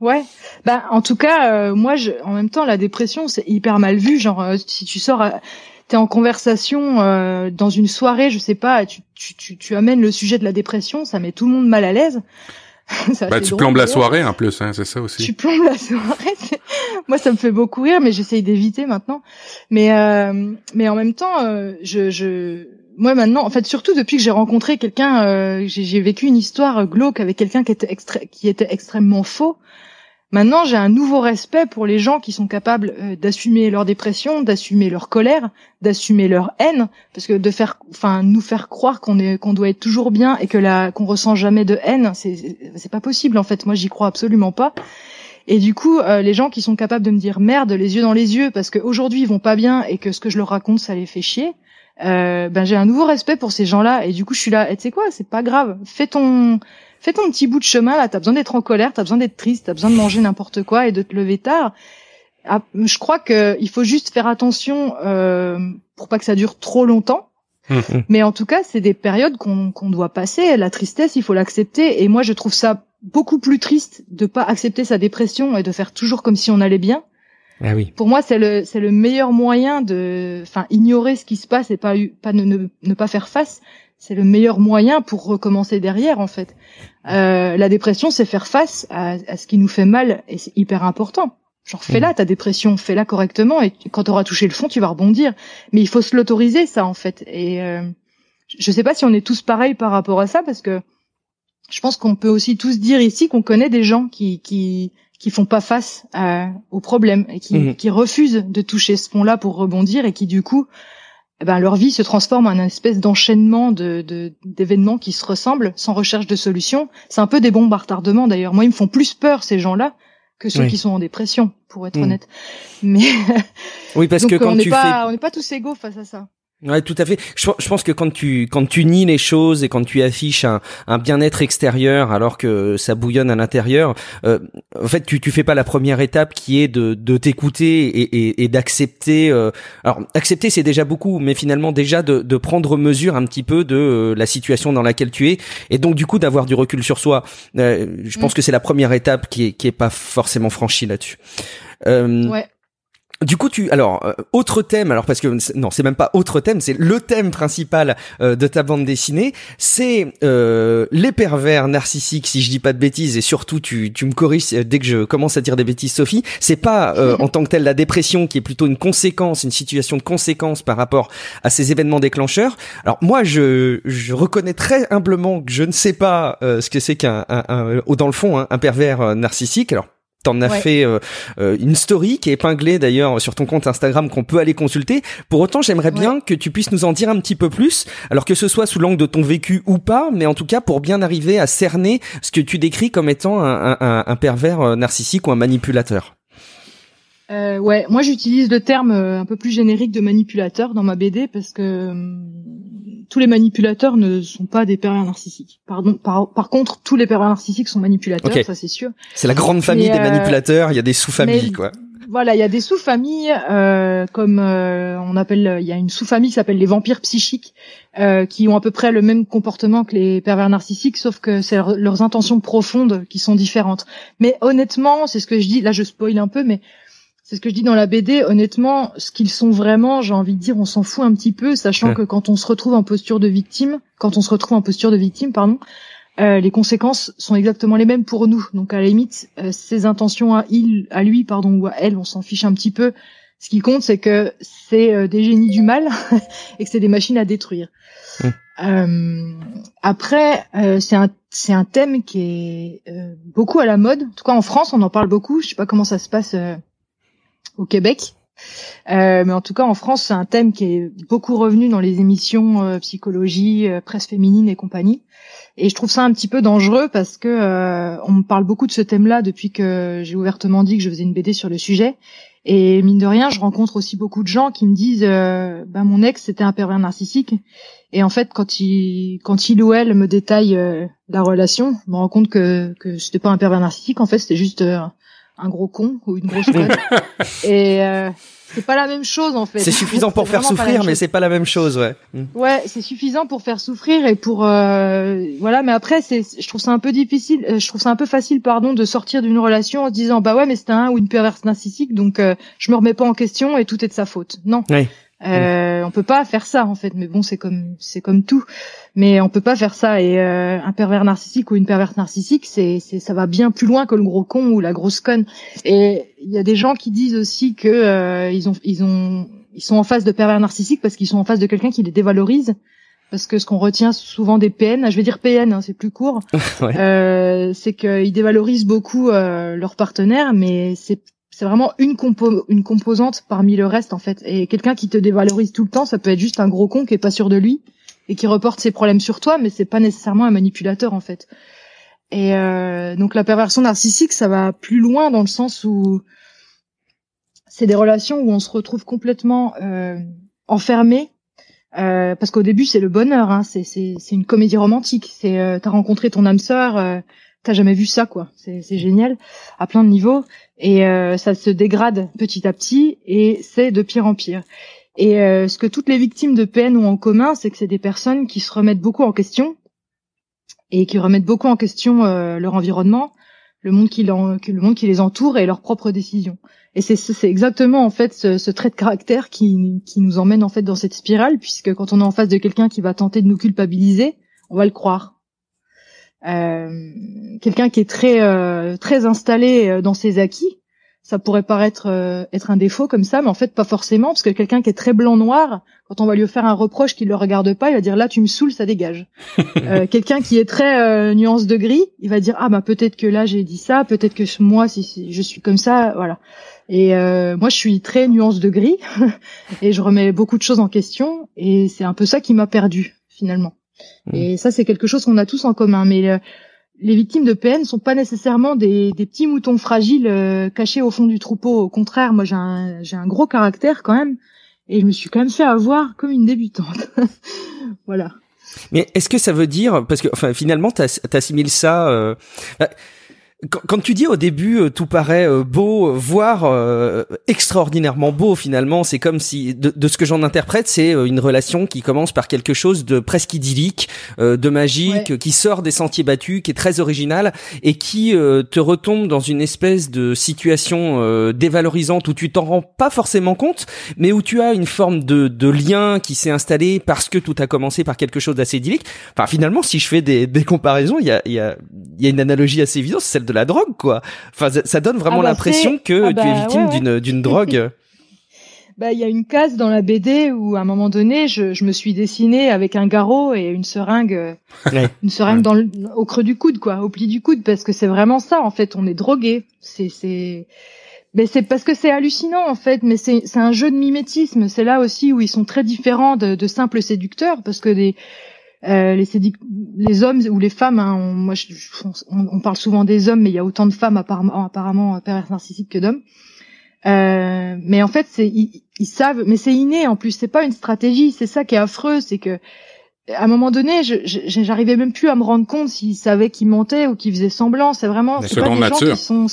Ouais, bah en tout cas, euh, moi, je, en même temps, la dépression, c'est hyper mal vu. Genre, euh, si tu sors, t'es en conversation euh, dans une soirée, je sais pas, tu, tu, tu amènes le sujet de la dépression, ça met tout le monde mal à l'aise. bah, tu plombes la soirée en plus, hein, c'est ça aussi. Tu plombes la soirée. Moi, ça me fait beaucoup rire, mais j'essaye d'éviter maintenant. Mais euh, mais en même temps, euh, je, je moi maintenant, en fait, surtout depuis que j'ai rencontré quelqu'un, euh, j'ai vécu une histoire glauque avec quelqu'un qui était qui était extrêmement faux. Maintenant, j'ai un nouveau respect pour les gens qui sont capables euh, d'assumer leur dépression, d'assumer leur colère, d'assumer leur haine, parce que de faire, enfin, nous faire croire qu'on est, qu'on doit être toujours bien et que la, qu'on ressent jamais de haine, c'est, c'est pas possible en fait. Moi, j'y crois absolument pas. Et du coup, euh, les gens qui sont capables de me dire merde, les yeux dans les yeux, parce qu'aujourd'hui ils vont pas bien et que ce que je leur raconte, ça les fait chier. Euh, ben j'ai un nouveau respect pour ces gens-là et du coup je suis là. Et tu sais quoi, c'est pas grave. Fais ton fais ton petit bout de chemin là, t'as besoin d'être en colère, t'as besoin d'être triste, t'as besoin de manger n'importe quoi et de te lever tard. Ah, je crois que il faut juste faire attention euh, pour pas que ça dure trop longtemps. Mmh. Mais en tout cas, c'est des périodes qu'on qu'on doit passer. La tristesse, il faut l'accepter. Et moi, je trouve ça beaucoup plus triste de pas accepter sa dépression et de faire toujours comme si on allait bien. Ah oui. Pour moi, c'est le c'est le meilleur moyen de, enfin, ignorer ce qui se passe et pas pas ne, ne pas faire face c'est le meilleur moyen pour recommencer derrière en fait. Euh, la dépression, c'est faire face à, ce qui nous fait mal et c'est hyper important. Genre fais-la mmh. ta dépression, fais-la correctement et quand tu auras touché le fond, tu vas rebondir. Mais il faut se l'autoriser ça en fait. Et euh, je sais pas si on est tous pareils par rapport à ça parce que je pense qu'on peut aussi tous dire ici qu'on connaît des gens qui qui qui font pas face à, aux problèmes et qui, mmh. qui refusent de toucher ce fond-là pour rebondir et qui du coup eh ben, leur vie se transforme en une espèce d'enchaînement de, d'événements qui se ressemblent sans recherche de solution. C'est un peu des bombes à retardement d'ailleurs. Moi, ils me font plus peur ces gens-là que ceux qui sont en dépression, pour être hmm. honnête. Mais oui, parce que quand on tu pas, fais... on n'est pas tous égaux face à ça. Ouais, tout à fait. Je, je, pense que quand tu quand tu nies les choses et quand tu affiches un, un bien-être extérieur alors que ça bouillonne à l'intérieur, euh, en fait, tu tu fais pas la première étape qui est de de t'écouter et, et, et d'accepter. Euh, alors accepter c'est déjà beaucoup, mais finalement déjà de de prendre mesure un petit peu de euh, la situation dans laquelle tu es et donc du coup d'avoir du recul sur soi. Euh, je pense mm. que c'est la première étape qui est qui est pas forcément franchie là-dessus. ouais. Du coup, tu alors euh, autre thème alors parce que non c'est même pas autre thème c'est le thème principal euh, de ta bande dessinée c'est euh, les pervers narcissiques si je dis pas de bêtises et surtout tu tu me corriges dès que je commence à dire des bêtises Sophie. C'est pas en tant que tel la dépression qui est plutôt une conséquence une situation de conséquence par rapport à ces événements déclencheurs. Alors moi je je reconnais très humblement que je ne sais pas ce que c'est qu'un un, dans le fond hein, un pervers narcissique. Alors T'en as fait euh, euh, une story qui est épinglée d'ailleurs sur ton compte Instagram qu'on peut aller consulter. Pour autant, j'aimerais bien que tu puisses nous en dire un petit peu plus, alors que ce soit sous l'angle de ton vécu ou pas, mais en tout cas pour bien arriver à cerner ce que tu décris comme étant un, un, un pervers euh, narcissique ou un manipulateur. Euh, ouais, moi j'utilise le terme un peu plus générique de manipulateur dans ma BD parce que tous les manipulateurs ne sont pas des pervers narcissiques. Pardon. Par, par contre, tous les pervers narcissiques sont manipulateurs, ça c'est sûr. C'est la grande famille des manipulateurs. Il y a des sous-familles, quoi voilà, il y a des sous-familles euh, comme euh, on appelle, il y a une sous-famille qui s'appelle les vampires psychiques, euh, qui ont à peu près le même comportement que les pervers narcissiques, sauf que c'est leurs intentions profondes qui sont différentes. Mais honnêtement, c'est ce que je dis. Là, je spoil un peu, mais c'est ce que je dis dans la BD. Honnêtement, ce qu'ils sont vraiment, j'ai envie de dire, on s'en fout un petit peu, sachant que quand on se retrouve en posture de victime, quand on se retrouve en posture de victime, pardon, euh, les conséquences sont exactement les mêmes pour nous. Donc à la limite, euh, ses intentions à il, à lui, pardon, ou à elle, on s'en fiche un petit peu. Ce qui compte, c'est que c'est euh, des génies du mal et que c'est des machines à détruire. Mmh. après, c'est un c'est un thème qui est beaucoup à la mode. En tout cas, en France, on en parle beaucoup. Je sais pas comment ça se passe au Québec. Euh, mais en tout cas, en France, c'est un thème qui est beaucoup revenu dans les émissions psychologie, presse féminine et compagnie. Et je trouve ça un petit peu dangereux parce que euh, on me parle beaucoup de ce thème-là depuis que j'ai ouvertement dit que je faisais une BD sur le sujet. Et mine de rien, je rencontre aussi beaucoup de gens qui me disent euh, bah, mon ex c'était un pervers narcissique. Et en fait, quand il quand il ou elle me détaille euh, la relation, je me rends compte que que c'était pas un pervers narcissique. En fait, c'était juste euh, un gros con ou une grosse conne. et c'est pas la même chose en fait. C'est suffisant pour faire souffrir, mais c'est pas la même chose, ouais. Mm. Ouais, c'est suffisant pour faire souffrir et pour euh, voilà. Mais après, c'est, je trouve ça un peu difficile. Euh, je trouve ça un peu facile, pardon, de sortir d'une relation en se disant bah ouais, mais c'était un ou une perverse narcissique, donc euh, je me remets pas en question et tout est de sa faute. Non. Euh, on peut pas faire ça en fait, mais bon, c'est comme c'est comme tout. Mais on peut pas faire ça. Et euh, un pervers narcissique ou une perverse narcissique, c'est c'est ça va bien plus loin que le gros con ou la grosse conne. Et il y a des gens qui disent aussi que euh, ils ont ils ont ils sont en face de pervers narcissiques parce qu'ils sont en face de quelqu'un qui les dévalorise. Parce que ce qu'on retient souvent des PN, je vais dire PN, hein, c'est plus court, euh, c'est qu'ils dévalorisent beaucoup euh, leur partenaire, mais c'est c'est vraiment une compo une composante parmi le reste en fait. Et quelqu'un qui te dévalorise tout le temps, ça peut être juste un gros con qui est pas sûr de lui et qui reporte ses problèmes sur toi, mais c'est pas nécessairement un manipulateur en fait. Et euh, donc la perversion narcissique, ça va plus loin dans le sens où c'est des relations où on se retrouve complètement euh, enfermé. Euh, parce qu'au début c'est le bonheur, hein, c'est une comédie romantique. C'est euh, t'as rencontré ton âme sœur, euh, t'as jamais vu ça quoi. C'est c'est génial à plein de niveaux et euh, ça se dégrade petit à petit et c'est de pire en pire. Et euh, ce que toutes les victimes de PN ont en commun, c'est que c'est des personnes qui se remettent beaucoup en question et qui remettent beaucoup en question euh, leur environnement, le monde qui le monde qui les entoure et leurs propres décisions. Et c'est c'est exactement en fait ce, ce, trait de caractère qui qui nous emmène en fait dans cette spirale puisque quand on est en face de quelqu'un qui va tenter de nous culpabiliser, on va le croire. Euh, quelqu'un qui est très euh, très installé euh, dans ses acquis, ça pourrait paraître être un défaut comme ça, mais en fait pas forcément, parce que quelqu'un qui est très blanc-noir, quand on va lui faire un reproche qu'il le regarde pas, il va dire là tu me saoules, ça dégage. quelqu'un qui est très nuance de gris, il va dire ah bah peut-être que là j'ai dit ça, peut-être que moi si, si, je suis comme ça, voilà. Et moi je suis très nuance de gris et je remets beaucoup de choses en question et c'est un peu ça qui m'a perdu finalement. Mm. Et ça, c'est quelque chose qu'on a tous en commun. Mais euh, les victimes de PN sont pas nécessairement des, petits moutons fragiles euh, cachés au fond du troupeau. Au contraire, moi, j'ai un, j'ai un gros caractère quand même. Et je me suis quand même fait avoir comme une débutante. voilà. Mais est-ce que ça veut dire parce que enfin finalement t'assimiles ça euh, bah, quand, tu dis au début euh, tout paraît euh, beau, voire euh, extraordinairement beau finalement, c'est comme si de, ce que j'en interprète, c'est une relation qui commence par quelque chose de presque idyllique, de magique, qui sort des sentiers battus, qui est très original et qui te retombe dans une espèce de situation dévalorisante où tu t'en rends pas forcément compte, mais où tu as une forme de, de lien qui s'est installé parce que tout a commencé par quelque chose d'assez idyllique. Enfin finalement, si je fais des, des comparaisons, il y a, y, a, y a une analogie assez évidente, celle de la drogue, quoi. Enfin, ça donne vraiment ah bah, l'impression que ah tu es bah, victime d'une d'une drogue. Bah, il y a une case dans la BD où à un moment donné, je, je me suis dessinée avec un garrot et une seringue, une seringue dans le, au creux du coude, quoi, au pli du coude, parce que c'est vraiment ça. En fait, on est drogué. C'est c'est mais c'est parce que c'est hallucinant en fait, mais c'est c'est un jeu de mimétisme. C'est là aussi où ils sont très différents de, de simples séducteurs, parce que des euh, les, les hommes ou les femmes, hein, on, moi, je, on, parle souvent des hommes, mais il y a autant de femmes apparemment, apparemment pervers narcissiques que d'hommes. Euh, mais en fait, c'est ils, savent, mais c'est inné en plus. C'est pas une stratégie. C'est ça qui est affreux, c'est que à un moment donné, j'arrivais même plus à me rendre compte s'ils savaient qu'ils mentaient ou qu'ils faisaient semblant. C'est vraiment, c'est pas des gens qui sont,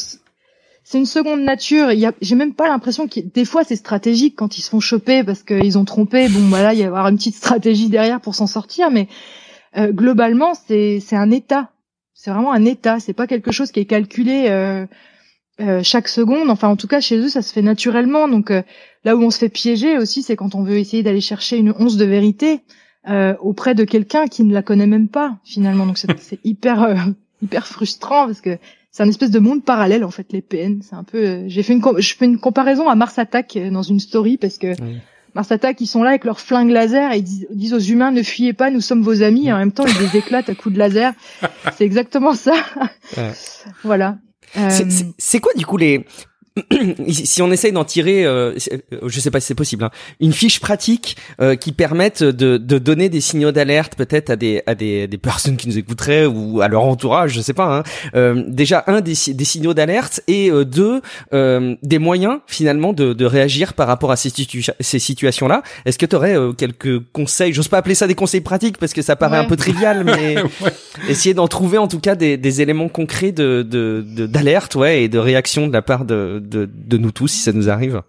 c'est une seconde nature. Il j'ai même pas l'impression que des fois c'est stratégique quand ils se font choper parce qu'ils ont trompé. Bon, voilà, il y a avoir une petite stratégie derrière pour s'en sortir, mais euh, globalement, c'est, c'est un état. C'est vraiment un état. C'est pas quelque chose qui est calculé. Euh, euh, chaque seconde. Enfin, en tout cas, chez eux, ça se fait naturellement. Donc, euh, là où on se fait piéger aussi, c'est quand on veut essayer d'aller chercher une once de vérité euh, auprès de quelqu'un qui ne la connaît même pas, finalement. Donc, c'est hyper, hyper frustrant parce que c'est un espèce de monde parallèle, en fait, les PN. C'est un peu. J'ai fait une, je fais une comparaison à Mars Attack dans une story parce que. Mars Attack, ils sont là avec leurs flingues laser et ils disent, aux humains ne fuyez pas, nous sommes vos amis. Et en même temps, ils les éclatent à coups de laser. C'est exactement ça. voilà. Euh, c'est quoi du coup les si on essaye d'en tirer, euh, euh, je sais pas si c'est possible, hein, une fiche pratique euh, qui permette de, de, donner des signaux d'alerte peut-être à des à des, des, personnes qui nous écouteraient ou à leur entourage, je sais pas. Hein. Euh, déjà un des, des signaux d'alerte et euh, deux des moyens finalement de, de réagir par rapport à ces, ces situations-là. Est-ce que tu aurais quelques conseils? J'ose pas appeler ça des conseils pratiques parce que ça paraît un peu trivial, mais essayer d'en trouver en tout cas des, des éléments concrets de d'alerte, ouais, et de réaction de la part de de, de nous tous si ça nous arrive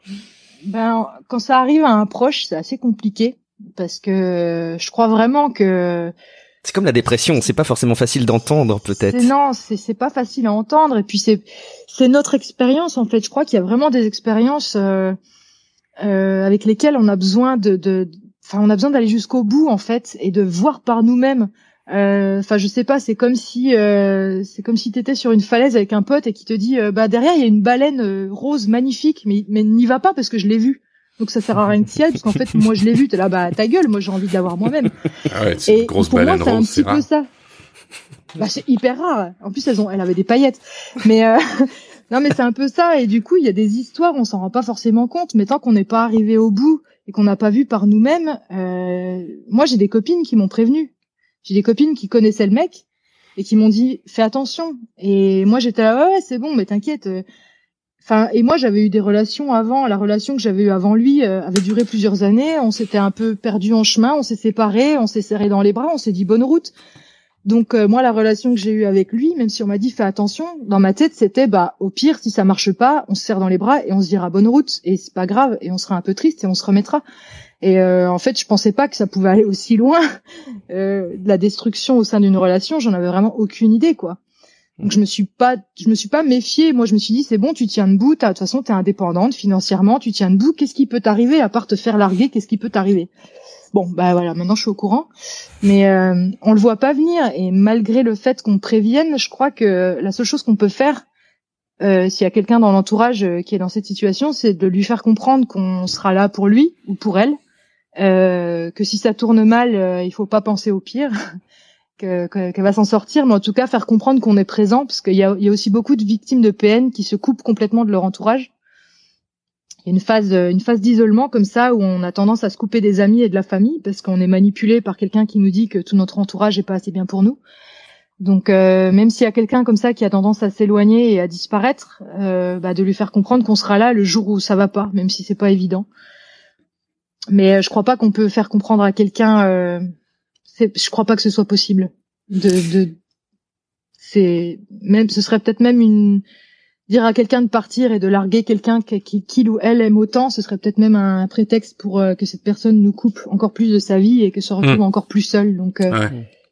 Ben, quand ça arrive à un proche, c'est assez compliqué parce que je crois vraiment que c'est comme la dépression, c'est pas forcément facile d'entendre peut-être. Non, c'est c'est pas facile à entendre et puis c'est c'est notre expérience en fait. Je crois qu'il y a vraiment des expériences euh, euh, avec lesquelles on a besoin de de enfin on a besoin d'aller jusqu'au bout en fait et de voir par nous-mêmes enfin, je sais pas, c'est comme si euh, c'est comme si t'étais sur une falaise avec un pote et qui te dit euh, bah derrière il y a une baleine rose magnifique, mais mais n'y va pas parce que je l'ai vue. Donc ça sert à rien que tu ailles parce qu'en fait moi je l'ai vue. T'es là bah ta gueule, moi j'ai envie de l'avoir moi-même. Ah ouais, et une grosse pour moi c'est un petit peu ça. Bah c'est hyper rare. En plus elles ont, elle avait des paillettes. Mais non mais c'est un peu ça et du coup il y a des histoires on s'en rend pas forcément compte, mais tant qu'on n'est pas arrivé au bout et qu'on n'a pas vu par nous-mêmes, moi j'ai des copines qui m'ont prévenu j'ai des copines qui connaissaient le mec et qui m'ont dit fais attention. Et moi j'étais là ouais, c'est bon mais t'inquiète. Enfin et moi j'avais eu des relations avant. La relation que j'avais eue avant lui euh, avait duré plusieurs années. On s'était un peu perdu en chemin, on s'est séparés, on s'est serré dans les bras, on s'est dit bonne route. Donc euh, moi la relation que j'ai eue avec lui, même si on m'a dit fais attention, dans ma tête c'était bah au pire si ça marche pas, on se serre dans les bras et on se dira bonne route et c'est pas grave et on sera un peu triste et on se remettra. Et euh, en fait, je pensais pas que ça pouvait aller aussi loin. Euh, de la destruction au sein d'une relation, j'en avais vraiment aucune idée, quoi. Donc je me suis pas, je me suis pas méfiée. Moi, je me suis dit c'est bon, tu tiens debout. De toute façon, t'es indépendante financièrement, tu tiens debout. Qu'est-ce qui peut t'arriver à part te faire larguer? Qu'est-ce qui peut t'arriver? Bon, bah voilà, maintenant je suis au courant. Mais euh, on le voit pas venir. Et malgré le fait qu'on prévienne, je crois que la seule chose qu'on peut faire, euh, s'il y a quelqu'un dans l'entourage euh, qui est dans cette situation, c'est de lui faire comprendre qu'on sera là pour lui ou pour elle euh, que si ça tourne mal, euh, il faut pas penser au pire, qu'elle va s'en sortir, mais en tout cas faire comprendre qu'on est présent, parce qu'il y a, y a aussi beaucoup de victimes de PN qui se coupent complètement de leur entourage. Il y a une phase, une phase d'isolement comme ça où on a tendance à se couper des amis et de la famille parce qu'on est manipulé par quelqu'un qui nous dit que tout notre entourage est pas assez bien pour nous. Donc euh, même s'il y a quelqu'un comme ça qui a tendance à s'éloigner et à disparaître, euh, bah, de lui faire comprendre qu'on sera là le jour où ça va pas, même si c'est pas évident mais euh, je crois pas qu'on peut faire comprendre à quelqu'un. Euh, je crois pas que ce soit possible. De, de c'est même, ce serait peut-être même une dire à quelqu'un de partir et de larguer quelqu'un qui qu'il ou elle aime autant, ce serait peut-être même un, prétexte pour euh, que cette personne nous coupe encore plus de sa vie et que se retrouve mm. encore plus seule. Donc euh,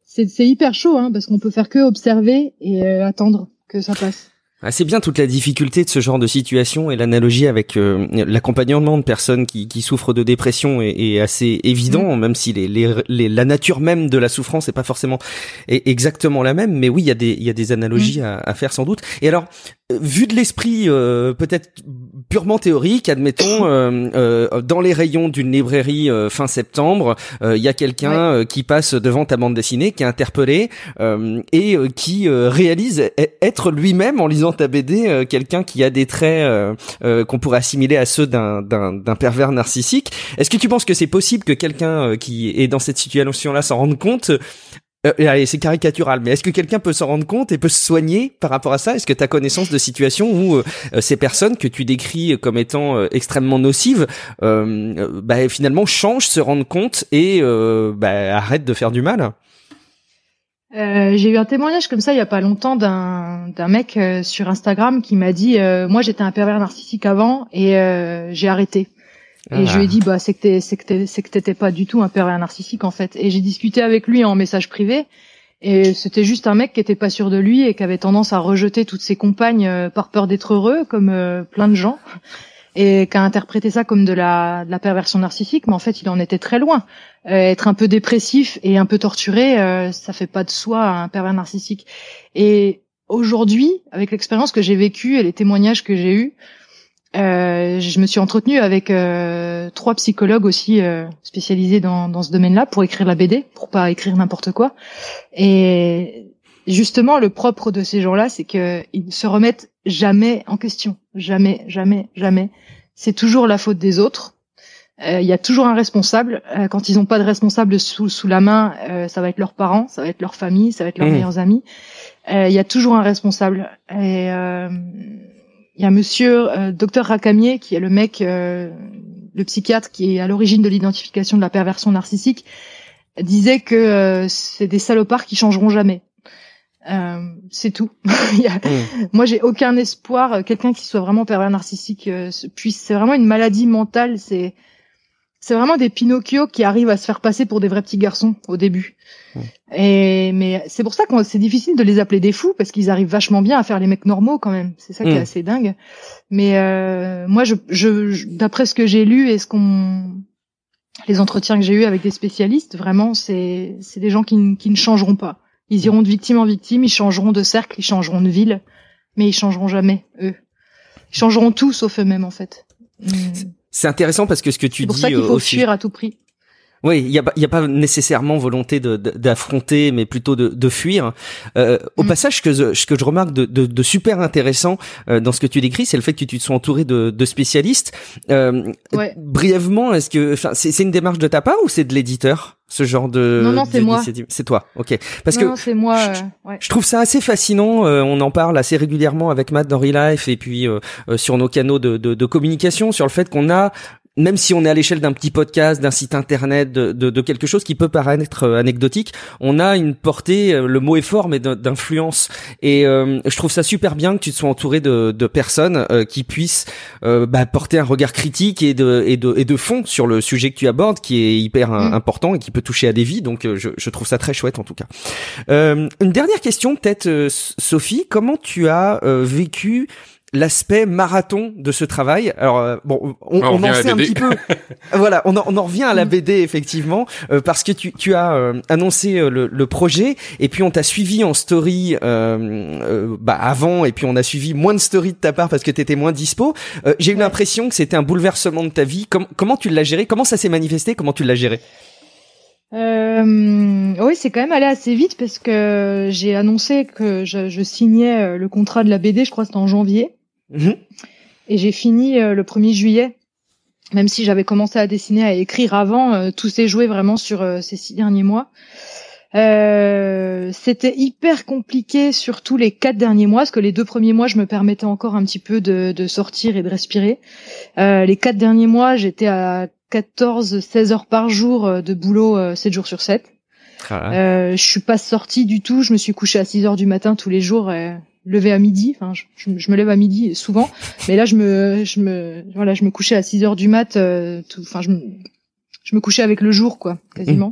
c'est hyper chaud, hein, parce qu'on peut faire que observer et attendre que ça passe. Ah, c'est bien toute la difficulté de ce genre de situation et l'analogie avec euh, l'accompagnement de personnes qui, qui, souffrent de dépression est, est assez évident, mm. même si les, les, la nature même de la souffrance n'est pas forcément exactement la même. Mais oui, il y a des, il y a des analogies mm. à, à, faire sans doute. Et alors, vu de l'esprit euh, peut-être purement théorique, admettons, euh, euh, dans les rayons d'une librairie fin septembre, il y a quelqu'un qui passe devant ta bande dessinée, qui est interpellé et qui réalise e-, être lui-même en lisant ta BD quelqu'un qui a des traits qu'on pourrait assimiler à ceux d'un d'un pervers narcissique. Est-ce que tu penses que c'est possible que quelqu'un qui est dans cette situation-là s'en rende compte euh, c'est caricatural, mais est-ce que quelqu'un peut s'en rendre compte et peut se soigner par rapport à ça? Est-ce que tu connaissance de situations où euh, euh, ces personnes que tu décris comme étant extrêmement nocives, bah, finalement changent, se rendent compte et bah, arrêtent de faire du mal? J'ai eu un témoignage comme ça il y a pas longtemps d'un d'un mec sur Instagram qui m'a dit moi j'étais un pervers narcissique avant et j'ai arrêté. Et je lui ai ah. dit bah c'est que c'est que c'est que t'étais pas du tout un pervers narcissique en fait. Et j'ai discuté avec lui en message privé. Et c'était juste un mec qui était pas sûr de lui et qui avait tendance à rejeter toutes ses compagnes euh, par peur d'être heureux, comme euh, plein de gens, et qui a interprété ça comme de la, de la perversion narcissique. Mais en fait, il en était très loin. Euh, être un peu dépressif et un peu torturé, ça fait pas de soi un pervers narcissique. Et aujourd'hui, avec l'expérience que j'ai vécue et les témoignages que j'ai eus, euh, je me suis entretenue avec euh, trois psychologues aussi euh, spécialisés dans, dans ce domaine-là pour écrire la BD, pour pas écrire n'importe quoi. Et justement, le propre de ces gens-là, c'est qu'ils ne se remettent jamais en question, jamais, jamais, jamais. C'est toujours la faute des autres. Il y a toujours un responsable. quand ils n'ont pas de responsable sous, sous la main, ça va être leurs parents, ça va être leur famille, ça va être leurs mmh. meilleurs amis. Il y a toujours un responsable. Et il y a monsieur euh, docteur Racamier qui est le mec euh, le psychiatre qui est à l'origine de l'identification de la perversion narcissique disait que euh, c'est des salopards qui changeront jamais. c'est tout. Hmm. Moi, j'ai aucun espoir. Quelqu'un qui soit vraiment pervers narcissique puisse. C'est vraiment une maladie mentale. C'est c'est vraiment des Pinocchio qui arrivent à se faire passer pour des vrais petits garçons au début. Et mais c'est pour ça que c'est difficile de les appeler des fous parce qu'ils arrivent vachement bien à faire les mecs normaux quand même. C'est ça qui est mm. assez dingue. Mais euh, moi, je, je, d'après ce que j'ai lu et ce qu'on les entretiens que j'ai eus avec des spécialistes, vraiment, c'est c'est des gens qui, qui ne changeront pas. Ils iront de victime en victime, ils changeront de cercle, ils changeront de ville, mais ils changeront jamais eux. Ils changeront tout sauf eux-mêmes en fait. C'est intéressant parce que ce que tu dis. C'est pour ça qu'il faut fuir à tout prix. Oui, il y a, y a pas nécessairement volonté d'affronter, mais plutôt de, de fuir. Euh, au mm. passage, ce que, je, ce que je remarque de, de, de super intéressant euh, dans ce que tu décris, c'est le fait que tu te sois entouré de, de spécialistes. Euh, ouais. Brièvement, est-ce que, c'est une démarche de ta part ou c'est de l'éditeur ce genre de non non c'est moi c'est toi ok parce non, que c'est moi je, euh, ouais. je, trouve ça assez fascinant euh, on en parle assez régulièrement avec Matt dans Real Life et puis euh, sur nos canaux de, de, de, communication sur le fait qu'on a même si on est à l'échelle d'un petit podcast, d'un site internet, de, de, quelque chose qui peut paraître euh, anecdotique, on a une portée, euh, le mot est fort, mais d'influence. Et euh, je trouve ça super bien que tu te sois entouré de, de personnes qui puissent bah, porter un regard critique et de, et, de, et de fond sur le sujet que tu abordes, qui est hyper mm. important et qui peut toucher à des vies. Donc je, je trouve ça très chouette en tout cas. une dernière question peut-être, Sophie, comment tu as vécu l'aspect marathon de ce travail. Alors euh, bon, on, on, en sait un petit peu. voilà, on en, on en, revient à la BD effectivement euh, parce que tu, tu as euh, annoncé le, le, projet et puis on t'a suivi en story bah, avant et puis on a suivi moins de story de ta part parce que t'étais moins dispo. J'ai eu l'impression que c'était un bouleversement de ta vie. comment tu l'as géré? Comment ça s'est manifesté? Comment tu l'as géré? Euh, oui, c'est quand même allé assez vite parce que j'ai annoncé que je, je, signais le contrat de la BD, je crois c'était en janvier. Mhm. Et j'ai fini euh, le 1er juillet. Même si j'avais commencé à dessiner, à écrire avant, euh, tout s'est joué vraiment sur euh, ces six derniers mois. c'était hyper compliqué, surtout les quatre derniers mois, parce que les deux premiers mois, je me permettais encore un petit peu de, de sortir et de respirer. les quatre derniers mois, j'étais à 14-16 heures par jour de boulot, 7 jours sur 7. Ah. je suis pas sortie du tout, je me suis couchée à 6 heures du matin tous les jours lever à midi. Enfin, je, je, me lève à midi souvent, mais là, je me, je me, voilà, je me couchais à 6 heures du mat. Euh, enfin, je me, je me couchais avec le jour, quoi, quasiment.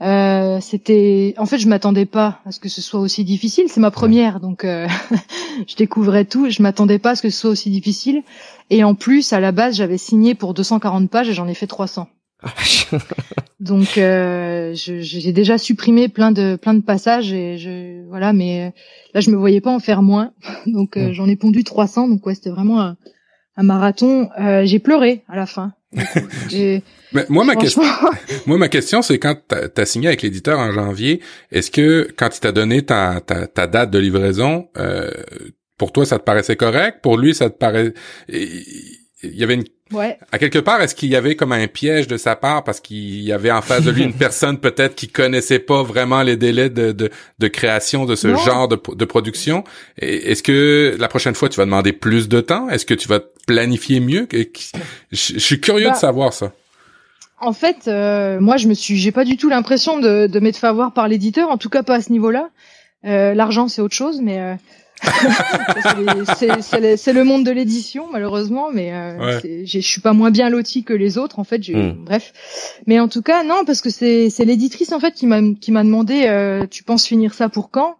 Mmh. Euh, c'était, en fait, je m'attendais pas à ce que ce soit aussi difficile. C'est ma première, donc euh, je découvrais tout. Je m'attendais pas à ce que ce soit aussi difficile. Et en plus, à la base, j'avais signé pour 240 pages et j'en ai fait 300. Donc euh, j'ai déjà supprimé plein de plein de passages et je voilà mais là je me voyais pas en faire moins. Donc euh, j'en ai pondu 300 donc ouais c'était vraiment un, un marathon. Euh, j'ai pleuré à la fin. Mais moi ma question moi ma question c'est quand tu as signé avec l'éditeur en janvier est-ce que quand il t'a donné ta, ta, ta date de livraison euh, pour toi ça te paraissait correct? Pour lui ça te paraît il y avait une Ouais. À quelque part, est-ce qu'il y avait comme un piège de sa part parce qu'il y avait en face de lui une personne peut-être qui connaissait pas vraiment les délais de, de, de création de ce Non. genre de, de production? Est-ce que la prochaine fois, tu vas demander plus de temps? Est-ce que tu vas planifier mieux? Je, je suis curieux Bah, de savoir ça. En fait, euh, moi, je me suis, j'ai pas du tout l'impression de, de m'être fait avoir par l'éditeur, en tout cas pas à ce niveau-là. Euh, L'argent, c'est autre chose, mais euh, c'est les- c'est- c'est le- monde de l'édition, malheureusement. Mais euh, Ouais. je suis pas moins bien loti que les autres, en fait. j'ai- Mm. Bref, mais en tout cas, non, parce que c'est c'est l'éditrice en fait qui m'a qui m'a demandé, euh, tu penses finir ça pour quand?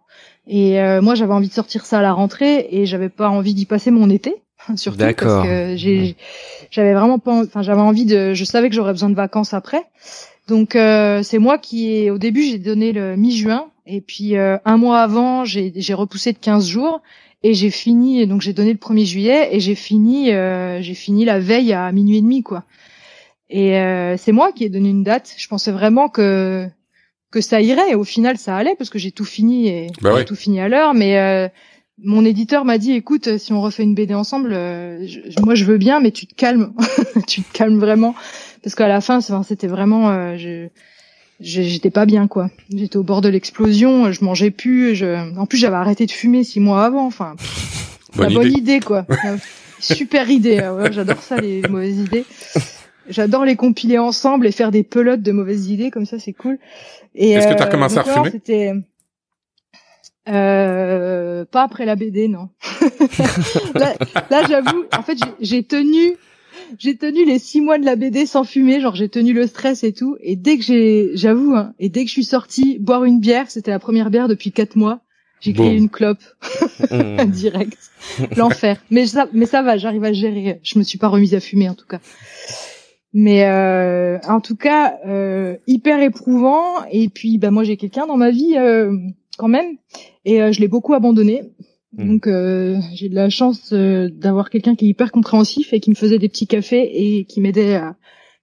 Et euh, moi, j'avais envie de sortir ça à la rentrée, et j'avais pas envie d'y passer mon été, surtout D'accord. parce que j'avais vraiment pas en- enfin j'avais envie de je savais que j'aurais besoin de vacances après donc euh, c'est moi qui ai au début j'ai donné le mi-juin. Et puis euh, un mois avant j'ai j'ai repoussé de 15 jours. Et j'ai fini donc j'ai donné le 1er juillet. Et j'ai fini euh, j'ai fini la veille à minuit et demi quoi. Et euh, c'est moi qui ai donné une date. Je pensais vraiment que que ça irait. Et au final ça allait parce que j'ai tout fini et Bah j'ai ouais. tout fini à l'heure. Mais euh, mon éditeur m'a dit écoute si on refait une BD ensemble euh, je- moi je veux bien mais tu te calmes. Tu te calmes vraiment parce qu'à la fin c'était vraiment euh, je j'étais pas bien quoi. J'étais au bord de l'explosion je mangeais plus je en plus j'avais arrêté de fumer six mois avant enfin. Bonne la bonne idée. idée quoi. Super idée ah ouais, j'adore ça les mauvaises idées. J'adore les compiler ensemble et faire des pelotes de mauvaises idées comme ça c'est cool. Et Est-ce que t'as euh, recommencé à refumer? c'était euh, pas après la BD non. Là, là, j'avoue en fait j'ai tenu j'ai tenu les six mois de la BD sans fumer, genre j'ai tenu le stress et tout. Et dès que j'ai, j'avoue, hein, et dès que je suis sortie boire une bière, c'était la première bière depuis quatre mois. J'ai créé une clope Mm. direct, l'enfer. Mais ça, mais ça va, j'arrive à gérer. Je me suis pas remise à fumer en tout cas. Mais euh, en tout cas, euh, hyper éprouvant. Et puis, bah moi j'ai quelqu'un dans ma vie euh, quand même, et euh, je l'ai beaucoup abandonné. Mm. Donc euh, j'ai de la chance euh, d'avoir quelqu'un qui est hyper compréhensif et qui me faisait des petits cafés et qui m'aidait à,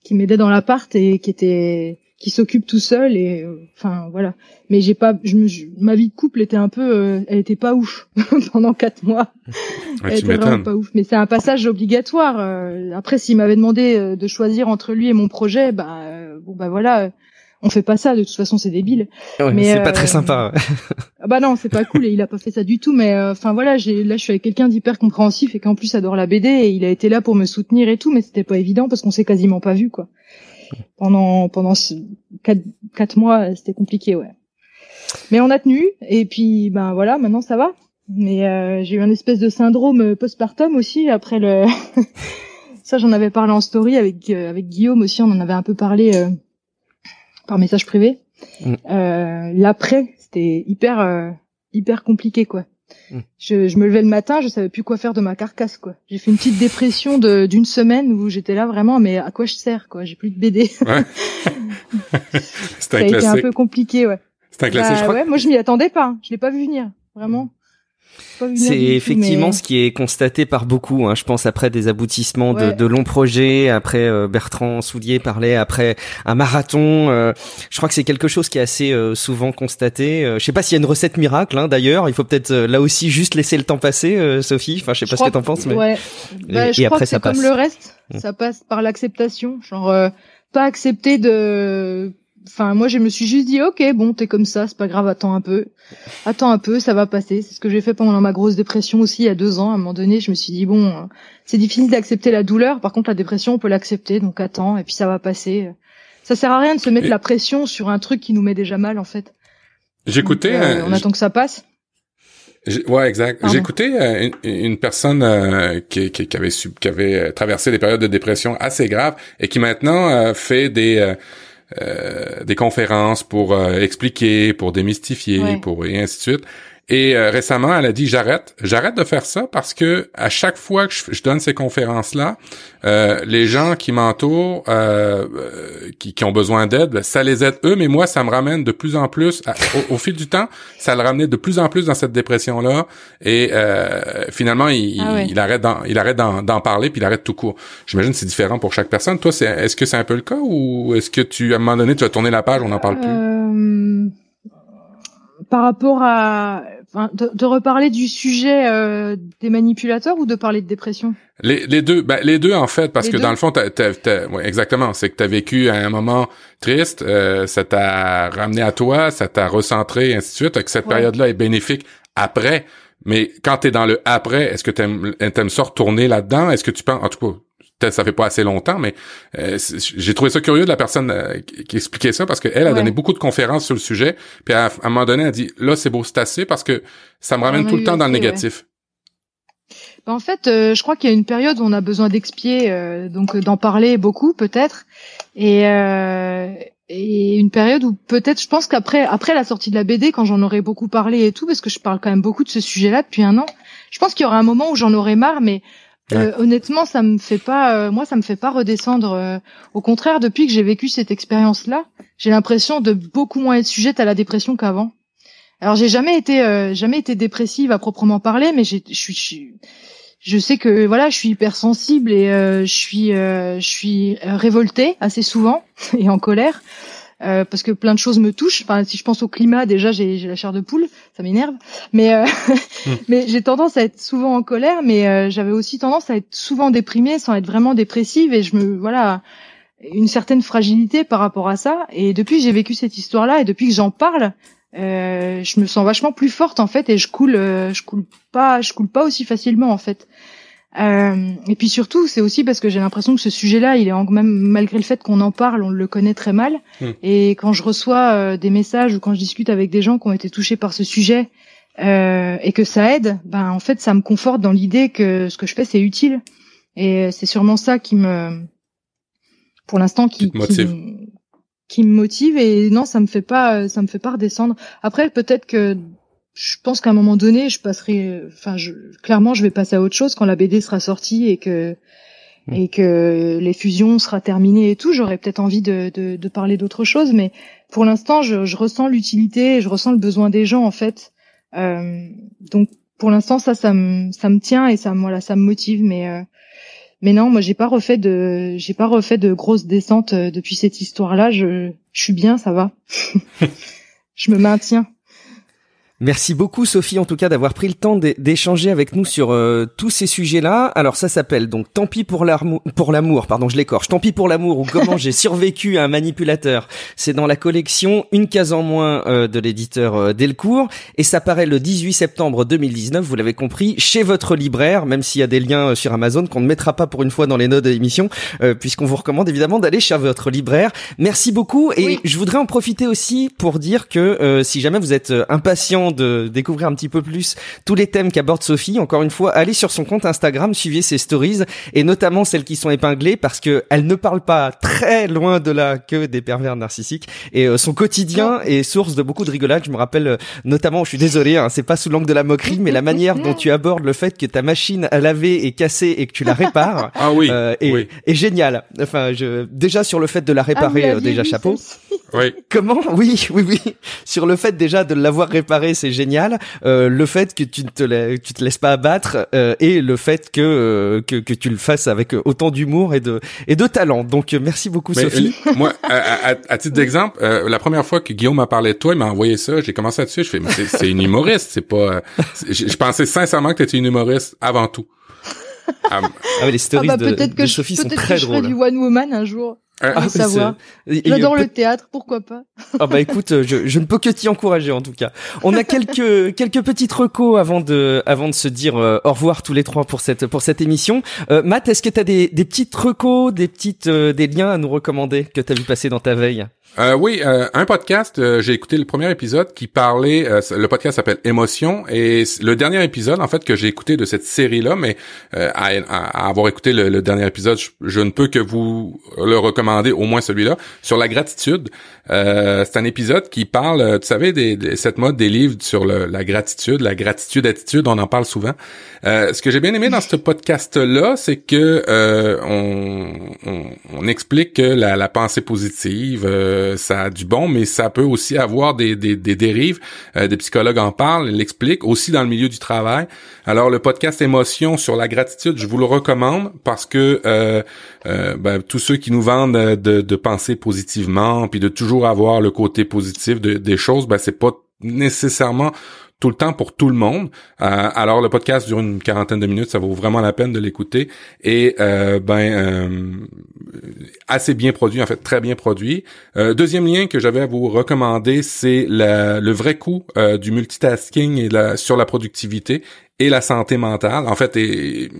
qui m'aidait dans l'appart et qui était qui s'occupe tout seul et euh, enfin voilà. Mais j'ai pas je me je- ma vie de couple était un peu euh, elle était pas ouf pendant quatre mois. Ouais, elle était vraiment pas ouf. Mais c'est un passage obligatoire. euh. après s'il m'avait demandé de choisir entre lui et mon projet, bah euh, bon bah voilà. Euh, on fait pas ça, de toute façon c'est débile. Ouais, Mais, c'est pas euh, très sympa. Ah bah non, c'est pas cool et il a pas fait ça du tout. Mais euh, enfin voilà, j'ai là je suis avec quelqu'un d'hyper compréhensif et qui en plus adore la BD et il a été là pour me soutenir et tout, mais c'était pas évident parce qu'on s'est quasiment pas vu quoi. Pendant pendant ce- quatre, quatre mois, c'était compliqué ouais. Mais on a tenu et puis ben voilà, maintenant ça va. Mais euh, j'ai eu un espèce de syndrome euh, postpartum aussi après le. ça j'en avais parlé en story avec euh, avec Guillaume aussi, on en avait un peu parlé euh, par message privé. Mm. Euh, L'après, c'était hyper euh, hyper compliqué quoi. Mm. Je, je me levais le matin, je savais plus quoi faire de ma carcasse quoi. J'ai fait une petite dépression de d'une semaine où j'étais là vraiment mais à quoi je sers quoi? J'ai plus de BD. Ouais. Ça un a été un peu compliqué ouais. C'est un classique. Bah je crois. ouais, moi je m'y attendais pas. hein. Je l'ai pas vu venir vraiment. C'est effectivement mais- ce qui est constaté par beaucoup. Hein. Je pense après des aboutissements de, Ouais. de longs projets, après euh, Bertrand Soulier parlait, après un marathon. euh, je crois que c'est quelque chose qui est assez euh, souvent constaté. Euh, je sais pas s'il y a une recette miracle. Hein, D'ailleurs, il faut peut-être euh, là aussi juste laisser le temps passer, euh, Sophie. Enfin, je sais pas ce que t'en penses, mais Ouais. Bah, Et- je et crois après, que ça c'est comme passe. le reste, Mm. ça passe par l'acceptation. Genre, euh, pas accepter de. Enfin, moi, je me suis juste dit, ok, bon, t'es comme ça, c'est pas grave, attends un peu, attends un peu, ça va passer. C'est ce que j'ai fait pendant ma grosse dépression aussi, il y a deux ans. À un moment donné, je me suis dit, bon, euh, c'est difficile d'accepter la douleur. Par contre, la dépression, on peut l'accepter, donc attends, et puis ça va passer. Ça sert à rien de se mettre Et- la pression sur un truc qui nous met déjà mal, en fait. J'écoutais, euh, un- on attend que ça passe. Ouais, exact. Euh, une, une personne euh, qui, qui, qui avait su- qui avait euh, traversé des périodes de dépression assez graves et qui maintenant euh, fait des euh, euh, des conférences pour euh, expliquer, pour démystifier, Ouais. pour et ainsi de suite. Et euh, récemment, elle a dit j'arrête, j'arrête de faire ça parce que à chaque fois que je, je donne ces conférences là, les gens qui m'entourent, euh, euh, qui, qui ont besoin d'aide, ben, ça les aide eux, mais moi ça me ramène de plus en plus à- au, au fil du temps, ça le ramenait de plus en plus dans cette dépression là. Et euh, finalement, il, Ah il arrête d'en, il arrête d'en, d'en parler puis il arrête tout court. J'imagine que c'est différent pour chaque personne. Toi, c'est, est-ce que c'est un peu le cas ou est-ce que tu à un moment donné tu vas tourner la page, on n'en parle plus? Euh, par rapport à de, de, reparler du sujet euh, des manipulateurs ou de parler de dépression? Les, les deux, ben, les deux en fait, parce que dans le fond, t'as, t'as, ouais, exactement, c'est que t'as vécu un moment triste, euh, ça t'a ramené à toi, ça t'a recentré, ainsi de suite, que cette période-là est bénéfique après. Mais quand t'es dans le après, est-ce que t'aimes, t'aimes ça retourner là-dedans? Est-ce que tu penses, en tout cas, peut-être ça fait pas assez longtemps, mais euh, j'ai trouvé ça curieux de la personne euh, qui, expliquait ça parce qu'elle a donné beaucoup de conférences sur le sujet, puis à, un moment donné, elle a dit là c'est beau, c'est assez parce que ça me ramène tout le temps dans le négatif. Ben, en fait, euh, je crois qu'il y a une période où on a besoin d'expier, donc d'en parler beaucoup peut-être, et, et une période où peut-être, je pense qu'après après la sortie de la BD, quand j'en aurais beaucoup parlé et tout, parce que je parle quand même beaucoup de ce sujet-là depuis un an, je pense qu'il y aura un moment où j'en aurai marre, mais euh, honnêtement, ça me fait pas, euh, moi, ça me fait pas redescendre. Euh, au contraire, depuis que j'ai vécu cette expérience-là, j'ai l'impression de beaucoup moins être sujette à la dépression qu'avant. Alors, j'ai jamais été, jamais été dépressive à proprement parler, mais je suis, je sais que voilà, je suis hypersensible et je suis, je suis révoltée assez souvent et en colère. Euh, parce que plein de choses me touchent. Enfin, si je pense au climat, déjà j'ai la chair de poule, ça m'énerve. Mais euh, hmm. mais j'ai tendance à être souvent en colère, mais euh, j'avais aussi tendance à être souvent déprimée sans être vraiment dépressive et je me voilà une certaine fragilité par rapport à ça. Et depuis que j'ai vécu cette histoire-là et depuis que j'en parle, je me sens vachement plus forte en fait et je coule, je coule pas, je coule pas aussi facilement en fait. Euh, et puis surtout, c'est aussi parce que j'ai l'impression que ce sujet-là, il est même malgré le fait qu'on en parle, on le connaît très mal. Hmm. Et quand je reçois euh, des messages ou quand je discute avec des gens qui ont été touchés par ce sujet euh, et que ça aide, ben en fait, ça me conforte dans l'idée que ce que je fais, c'est utile. Et c'est sûrement ça qui me, pour l'instant, qui, qui, qui, me motive. Et non, ça me fait pas, ça me fait pas redescendre. Après, peut-être que je pense qu'à un moment donné, je passerai, enfin, je, clairement, je vais passer à autre chose quand la BD sera sortie et que mm. et que les fusions sera terminées et tout. J'aurais peut-être envie de, de, de parler d'autre chose, mais pour l'instant, je, je, ressens l'utilité, je ressens le besoin des gens en fait. Euh, donc, pour l'instant, ça, ça me, ça me tient et ça, voilà, ça me motive, mais euh, mais non, moi, j'ai pas refait de, j'ai pas refait de grosses descentes euh, depuis cette histoire-là. Je, je suis bien, ça va. je me maintiens. Merci beaucoup Sophie en tout cas d'avoir pris le temps d'échanger avec nous sur euh, tous ces sujets-là. Alors ça s'appelle donc Tant pis pour l'amour, pour l'amour, pardon, je l'écorche. Tant pis pour l'amour ou comment j'ai survécu à un manipulateur. C'est dans la collection Une case en moins euh, de l'éditeur euh, Delcourt et ça paraît le 18 septembre 2019, vous l'avez compris, chez votre libraire, même s'il y a des liens sur Amazon qu'on ne mettra pas pour une fois dans les notes de l'émission puisqu'on vous recommande évidemment d'aller chez votre libraire. Merci beaucoup et je voudrais en profiter aussi pour dire que si jamais vous êtes impatient de découvrir un petit peu plus tous les thèmes qu'aborde Sophie, encore une fois, allez sur son compte Instagram, suivez ses stories et notamment celles qui sont épinglées parce que elle ne parle pas très loin de là que des pervers narcissiques et euh, son quotidien est source de beaucoup de rigolade. Je me rappelle euh, notamment, je suis désolé, hein, c'est pas sous l'angle de la moquerie, mais la manière dont tu abordes le fait que ta machine à laver est cassée et que tu la répares ah oui, euh, est, est génial. Enfin, je, déjà sur le fait de la réparer, ah, déjà chapeau. Oui. Comment? Oui, oui, oui. Sur le fait déjà de l'avoir réparé, c'est génial. Euh, le fait que tu ne te, tu te laisses pas abattre euh, et le fait que, euh, que, que tu le fasses avec autant d'humour et de et de talent. Donc merci beaucoup Sophie. moi, à, à, titre d'exemple, la première fois que Guillaume m'a parlé de toi, il m'a envoyé ça. J'ai commencé là-dessus. Je fais, mais c'est une humoriste. C'est pas. Je pensais sincèrement que tu étais une humoriste avant tout. Ah, ah les stories ah bah, de, de Sophie sont très drôles. Je du one woman un jour. Ah, savoir. J'adore le théâtre, pourquoi pas Ah bah écoute, je, je ne peux que t'y encourager en tout cas. On a quelques quelques petites recos avant de avant de se dire euh, au revoir tous les trois pour cette pour cette émission. Euh, Matt, est-ce que tu as des des petites recos, des petites euh, des liens à nous recommander que tu as vu passer dans ta veille? Euh, oui, euh, un podcast, euh, j'ai écouté le premier épisode qui parlait, le podcast s'appelle Émotion, et le dernier épisode, en fait, que j'ai écouté de cette série-là, mais à, avoir écouté le, dernier épisode, je, ne peux que vous le recommander, au moins celui-là, sur la gratitude. c'est un épisode qui parle, tu savez, des, cette mode des livres sur la gratitude, la gratitude-attitude, on en parle souvent. ce que j'ai bien aimé dans ce podcast-là, c'est que on, explique que la pensée positive ça a du bon, mais ça peut aussi avoir des, des, des dérives. Euh, des psychologues en parlent, l'expliquent, aussi dans le milieu du travail. Alors le podcast Émotion sur la gratitude, je vous le recommande parce que euh, euh, ben, tous ceux qui nous vendent de, de penser positivement, puis de toujours avoir le côté positif de, des choses, ben c'est pas nécessairement tout le temps pour tout le monde. Euh, alors le podcast dure une quarantaine de minutes, ça vaut vraiment la peine de l'écouter et euh, ben euh, assez bien produit, en fait très bien produit. deuxième lien que j'avais à vous recommander, c'est le vrai coût du multitasking et la, sur la productivité et la santé mentale. En fait, et,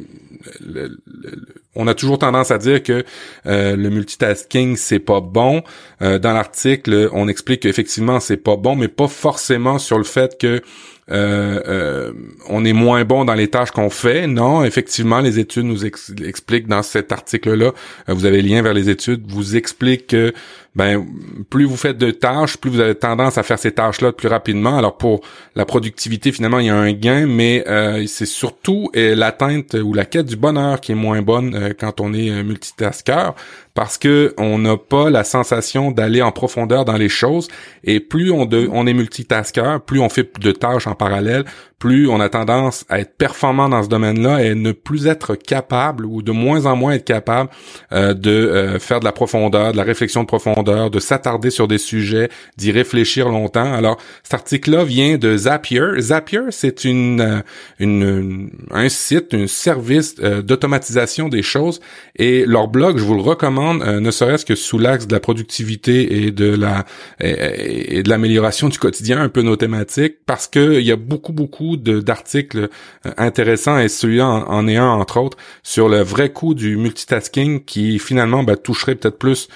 on a toujours tendance à dire que le multitasking c'est pas bon. dans l'article, on explique qu'effectivement c'est pas bon, mais pas forcément sur le fait que euh, euh, on est moins bon dans les tâches qu'on fait. Non, effectivement, les études nous expliquent dans cet article-là, euh, vous avez lien vers les études, vous expliquent que ben plus vous faites de tâches, plus vous avez tendance à faire ces tâches-là plus rapidement. Alors pour la productivité, finalement, il y a un gain, mais c'est surtout l'atteinte ou la quête du bonheur qui est moins bonne quand on est multitasker parce que on n'a pas la sensation d'aller en profondeur dans les choses et plus on, on est multitasker, plus on fait de tâches en parallèle, plus on a tendance à être performant dans ce domaine-là et ne plus être capable ou de moins en moins être capable euh, de euh, faire de la profondeur, de la réflexion de profondeur, de s'attarder sur des sujets, d'y réfléchir longtemps. Alors, cet article-là vient de Zapier. Zapier, c'est une, euh, une, un site, un service d'automatisation des choses et leur blog, je vous le recommande, ne serait-ce que sous l'axe de la productivité et de la et, de l'amélioration du quotidien, un peu nos thématiques, parce que il y a beaucoup beaucoup d'articles euh, intéressants et celui-là en, est un entre autres sur le vrai coût du multitasking qui finalement ben, toucherait peut-être plus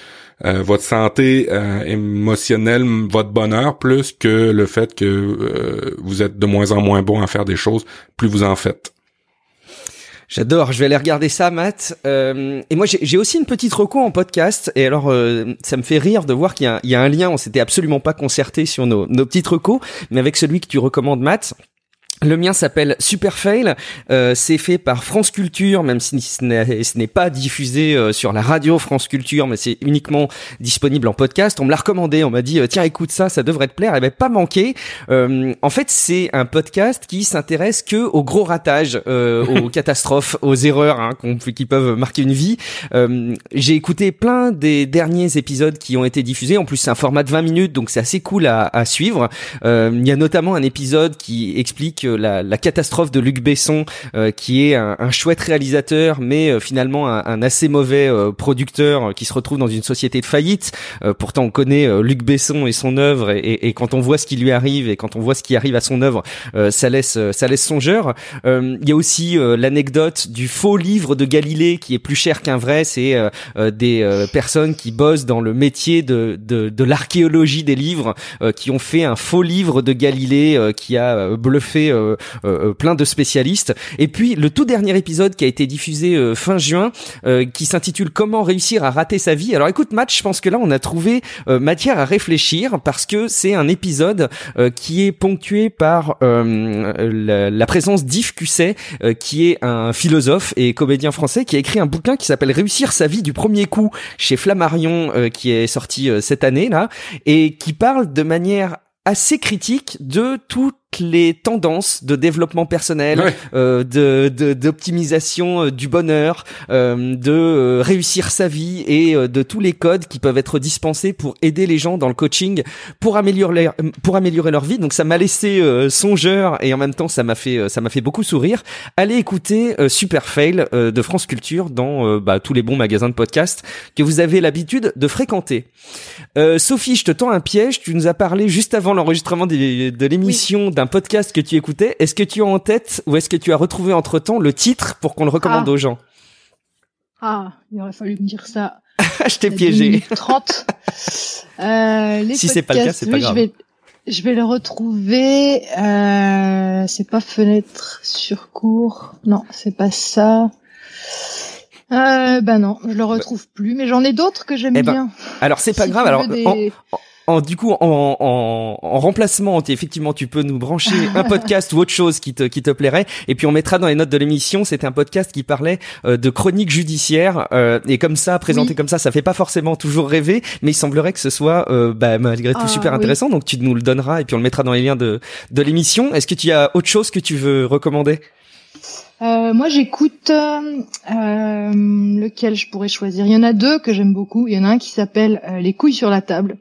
euh, votre santé euh, émotionnelle, votre bonheur, plus que le fait que vous êtes de moins en moins bon à faire des choses, plus vous en faites. J'adore, je vais aller regarder ça, Matt. Euh, et moi, j'ai aussi une petite reco en podcast. Et alors, ça me fait rire de voir qu'il y, y, a un lien. On s'était absolument pas concerté sur nos, nos petites recos, mais avec celui que tu recommandes, Matt. Le mien s'appelle Super Fail. Euh, c'est fait par France Culture, même si ce n'est pas diffusé euh, sur la radio France Culture, mais c'est uniquement disponible en podcast. On me l'a recommandé, on m'a dit euh, tiens écoute ça, ça devrait te plaire. Et ben pas manqué. en fait, c'est un podcast qui s'intéresse que aux gros ratages, aux catastrophes, aux erreurs hein, qui peuvent marquer une vie. J'ai écouté plein des derniers épisodes qui ont été diffusés. En plus, c'est un format de 20 minutes, donc c'est assez cool à, à suivre. Il y a notamment un épisode qui explique la, la, catastrophe de Luc Besson, euh, qui est un, un, chouette réalisateur, mais euh, finalement un, un, assez mauvais euh, producteur qui se retrouve dans une société de faillite. pourtant, on connaît Luc Besson et son œuvre, et, et, quand on voit ce qui lui arrive et quand on voit ce qui arrive à son œuvre, ça laisse ça laisse songeur. Il y a aussi l'anecdote du faux livre de Galilée qui est plus cher qu'un vrai. C'est des personnes qui bossent dans le métier de, de, de l'archéologie des livres, qui ont fait un faux livre de Galilée qui a bluffé euh, euh, plein de spécialistes. Et puis le tout dernier épisode qui a été diffusé euh, fin juin, qui s'intitule Comment réussir à rater sa vie. Alors écoute Matt, je pense que là on a trouvé matière à réfléchir parce que c'est un épisode qui est ponctué par la, la, présence d'Yves Cusset, qui est un philosophe et comédien français qui a écrit un bouquin qui s'appelle Réussir sa vie du premier coup chez Flammarion, qui est sorti cette année là, et qui parle de manière assez critique de tout les tendances de développement personnel, euh, de d'optimisation euh, du bonheur, euh, de euh, réussir sa vie et de tous les codes qui peuvent être dispensés pour aider les gens dans le coaching pour améliorer pour améliorer leur vie. Donc ça m'a laissé songeur et en même temps ça m'a fait ça m'a fait beaucoup sourire. Allez écouter Super Fail de France Culture dans bah, tous les bons magasins de podcast que vous avez l'habitude de fréquenter. Sophie, je te tends un piège. Tu nous as parlé juste avant l'enregistrement de l'émission d'un podcast que tu écoutais. Est-ce que tu as en tête ou est-ce que tu as retrouvé entre temps le titre pour qu'on le recommande ah. aux gens? Ah, il aurait fallu me dire ça. je t'ai piégé. 30. Euh, les si c'est pas le cas, c'est pas grave. Je vais, je vais le retrouver. Euh, c'est pas fenêtre sur cours. Non, c'est pas ça. Euh, bah non, je le retrouve plus, mais j'en ai d'autres que j'aime eh ben, bien. Alors c'est pas grave. Alors en, du coup, en, en, en remplacement, effectivement, tu peux nous brancher un podcast ou autre chose qui te, qui te plairait. Et puis on mettra dans les notes de l'émission. C'était un podcast qui parlait euh, de chronique judiciaire. Euh, et comme ça, présenté comme ça, ça fait pas forcément toujours rêver, mais il semblerait que ce soit euh, bah, malgré tout Ah, super oui. intéressant. Donc tu nous le donneras et puis on le mettra dans les liens de, de l'émission. Est-ce que tu as autre chose que tu veux recommander? Euh, moi, j'écoute euh, euh, lequel je pourrais choisir? Il y en a deux que j'aime beaucoup. Il y en a un qui s'appelle euh, Les couilles sur la table.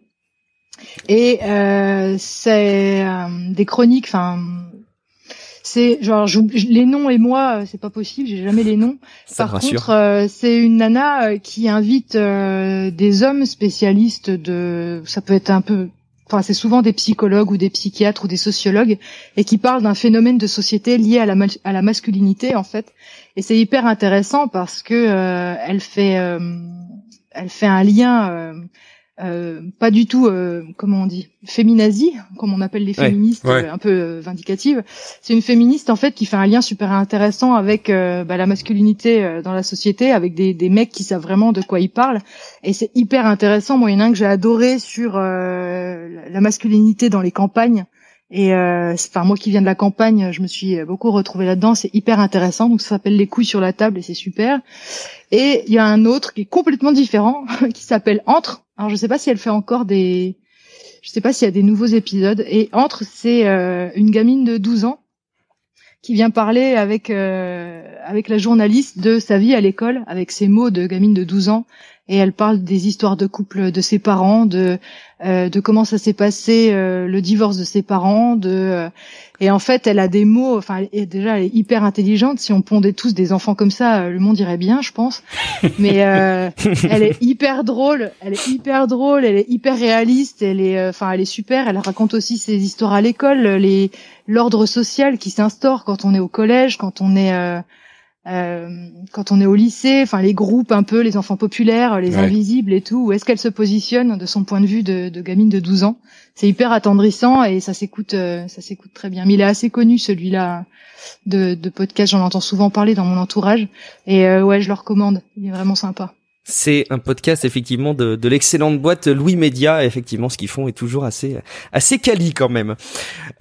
Et c'est des chroniques, enfin c'est genre les noms et moi c'est pas possible j'ai jamais les noms. Par contre c'est une nana qui invite des hommes spécialistes de ça peut être un peu enfin c'est souvent des psychologues ou des psychiatres ou des sociologues et qui parlent d'un phénomène de société lié à la à la masculinité en fait. Et c'est hyper intéressant parce que euh, elle fait euh, elle fait un lien euh, euh, pas du tout, euh, comment on dit, féminazie, comme on appelle les féministes, un peu vindicatives. C'est une féministe en fait qui fait un lien super intéressant avec bah, la masculinité dans la société, avec des, des, mecs qui savent vraiment de quoi ils parlent. Et c'est hyper intéressant. Moi, il y en a un que j'ai adoré sur la masculinité dans les campagnes. Et enfin moi qui viens de la campagne, je me suis beaucoup retrouvée là-dedans. C'est hyper intéressant. Donc ça s'appelle les couilles sur la table et c'est super. Et il y a un autre qui est complètement différent, qui s'appelle Entre. Alors je sais pas si elle fait encore des, je sais pas s'il y a des nouveaux épisodes. Et Entre, c'est euh, une gamine de 12 ans qui vient parler avec euh, avec la journaliste de sa vie à l'école, avec ses mots de gamine de 12 ans. Et elle parle des histoires de couple de ses parents, de euh, de comment ça s'est passé euh, le divorce de ses parents de euh, et en fait elle a des mots enfin déjà elle est hyper intelligente. Si on pondait tous des enfants comme ça le monde irait bien je pense. Mais elle est hyper drôle elle est hyper drôle elle est hyper réaliste elle est enfin elle est super. Elle raconte aussi ses histoires à l'école les l'ordre social qui s'instaure quand on est au collège quand on est euh, quand on est au lycée, enfin les groupes un peu, les enfants populaires, les invisibles et tout, où est-ce qu'elle se positionne de son point de vue de, de gamine de 12 ans? C'est hyper attendrissant et ça s'écoute, euh, ça s'écoute très bien. Mais il est assez connu celui-là de, de podcast, j'en entends souvent parler dans mon entourage et euh, ouais, je le recommande. Il est vraiment sympa. C'est un podcast effectivement de, de l'excellente boîte Louis Média. Effectivement, ce qu'ils font est toujours assez assez quali quand même.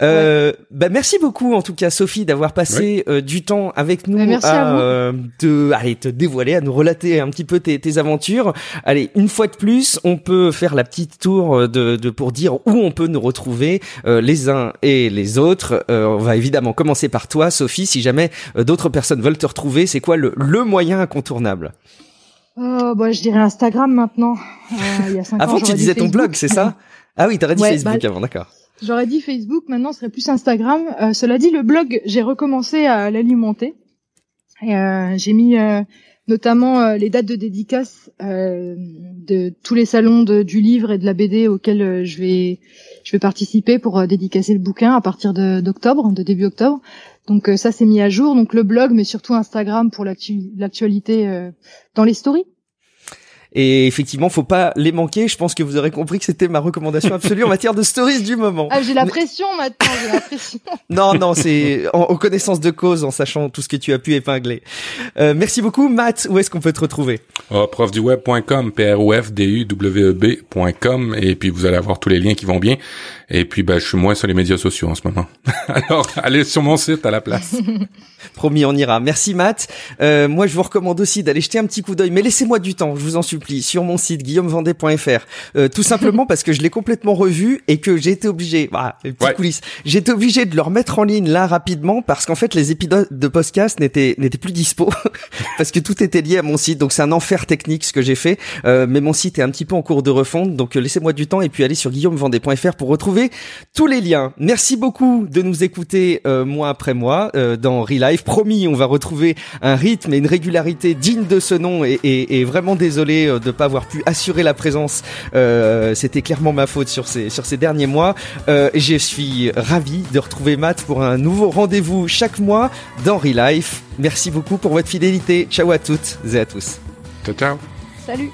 Euh, bah, merci beaucoup en tout cas Sophie d'avoir passé euh, du temps avec nous bah, à, euh, te allez te dévoiler, à nous relater un petit peu tes, tes, aventures. Allez, une fois de plus, on peut faire la petite tour de, de pour dire où on peut nous retrouver euh, les uns et les autres. Euh, on va évidemment commencer par toi, Sophie. Si jamais d'autres personnes veulent te retrouver, c'est quoi le, le moyen incontournable? Oh, bah, je dirais Instagram maintenant. Euh, il y a avant, tu disais ton blog, c'est ça? Ah oui, t'aurais dit Facebook bah, avant, d'accord. J'aurais dit Facebook, maintenant ce serait plus Instagram. Euh, cela dit, le blog, j'ai recommencé à l'alimenter. Euh, j'ai mis euh, notamment euh, les dates de dédicace de tous les salons de, du livre et de la BD auxquels je vais je vais participer pour dédicacer le bouquin à partir d'octobre, de début octobre. Donc euh, ça c'est mis à jour, donc le blog, mais surtout Instagram pour l'actualité euh, dans les stories. Et effectivement, faut pas les manquer. Je pense que vous aurez compris que c'était ma recommandation absolue en matière de stories du moment. Ah, j'ai la pression maintenant, j'ai la pression. non, non, c'est en, connaissance de cause, en sachant tout ce que tu as pu épingler. Euh, merci beaucoup, Matt. Où est-ce qu'on peut te retrouver? Oh, Profduweb.com, p r o f d u w e b.com, et puis vous allez avoir tous les liens qui vont bien. Et puis, bah, je suis moins sur les médias sociaux en ce moment. Alors, allez sur mon site à la place. Promis, on ira. Merci, Matt. Euh, moi, je vous recommande aussi d'aller jeter un petit coup d'œil, mais laissez-moi du temps, je vous en supplie, sur mon site guillaumevendée.fr. Euh, tout simplement parce que je l'ai complètement revu et que j'ai été obligé, bah, petite coulisse, j'ai été obligé de le remettre en ligne là rapidement parce qu'en fait, les épisodes de podcast n'étaient n'étaient plus dispo parce que tout était lié à mon site. Donc, c'est un enfer technique ce que j'ai fait, euh, mais mon site est un petit peu en cours de refonte. Donc, euh, laissez-moi du temps et puis allez sur guillaumevendée.fr pour retrouver tous les liens. Merci beaucoup de nous écouter euh, mois après mois euh, dans Relive. Promis, on va retrouver un rythme et une régularité digne de ce nom et, et, et vraiment désolé euh, de ne pas avoir pu assurer la présence. C'était clairement ma faute sur ces, sur ces derniers mois. je suis ravi de retrouver Matt pour un nouveau rendez-vous chaque mois dans Relife. Merci beaucoup pour votre fidélité. Ciao à toutes et à tous. Ciao, ciao. Salut.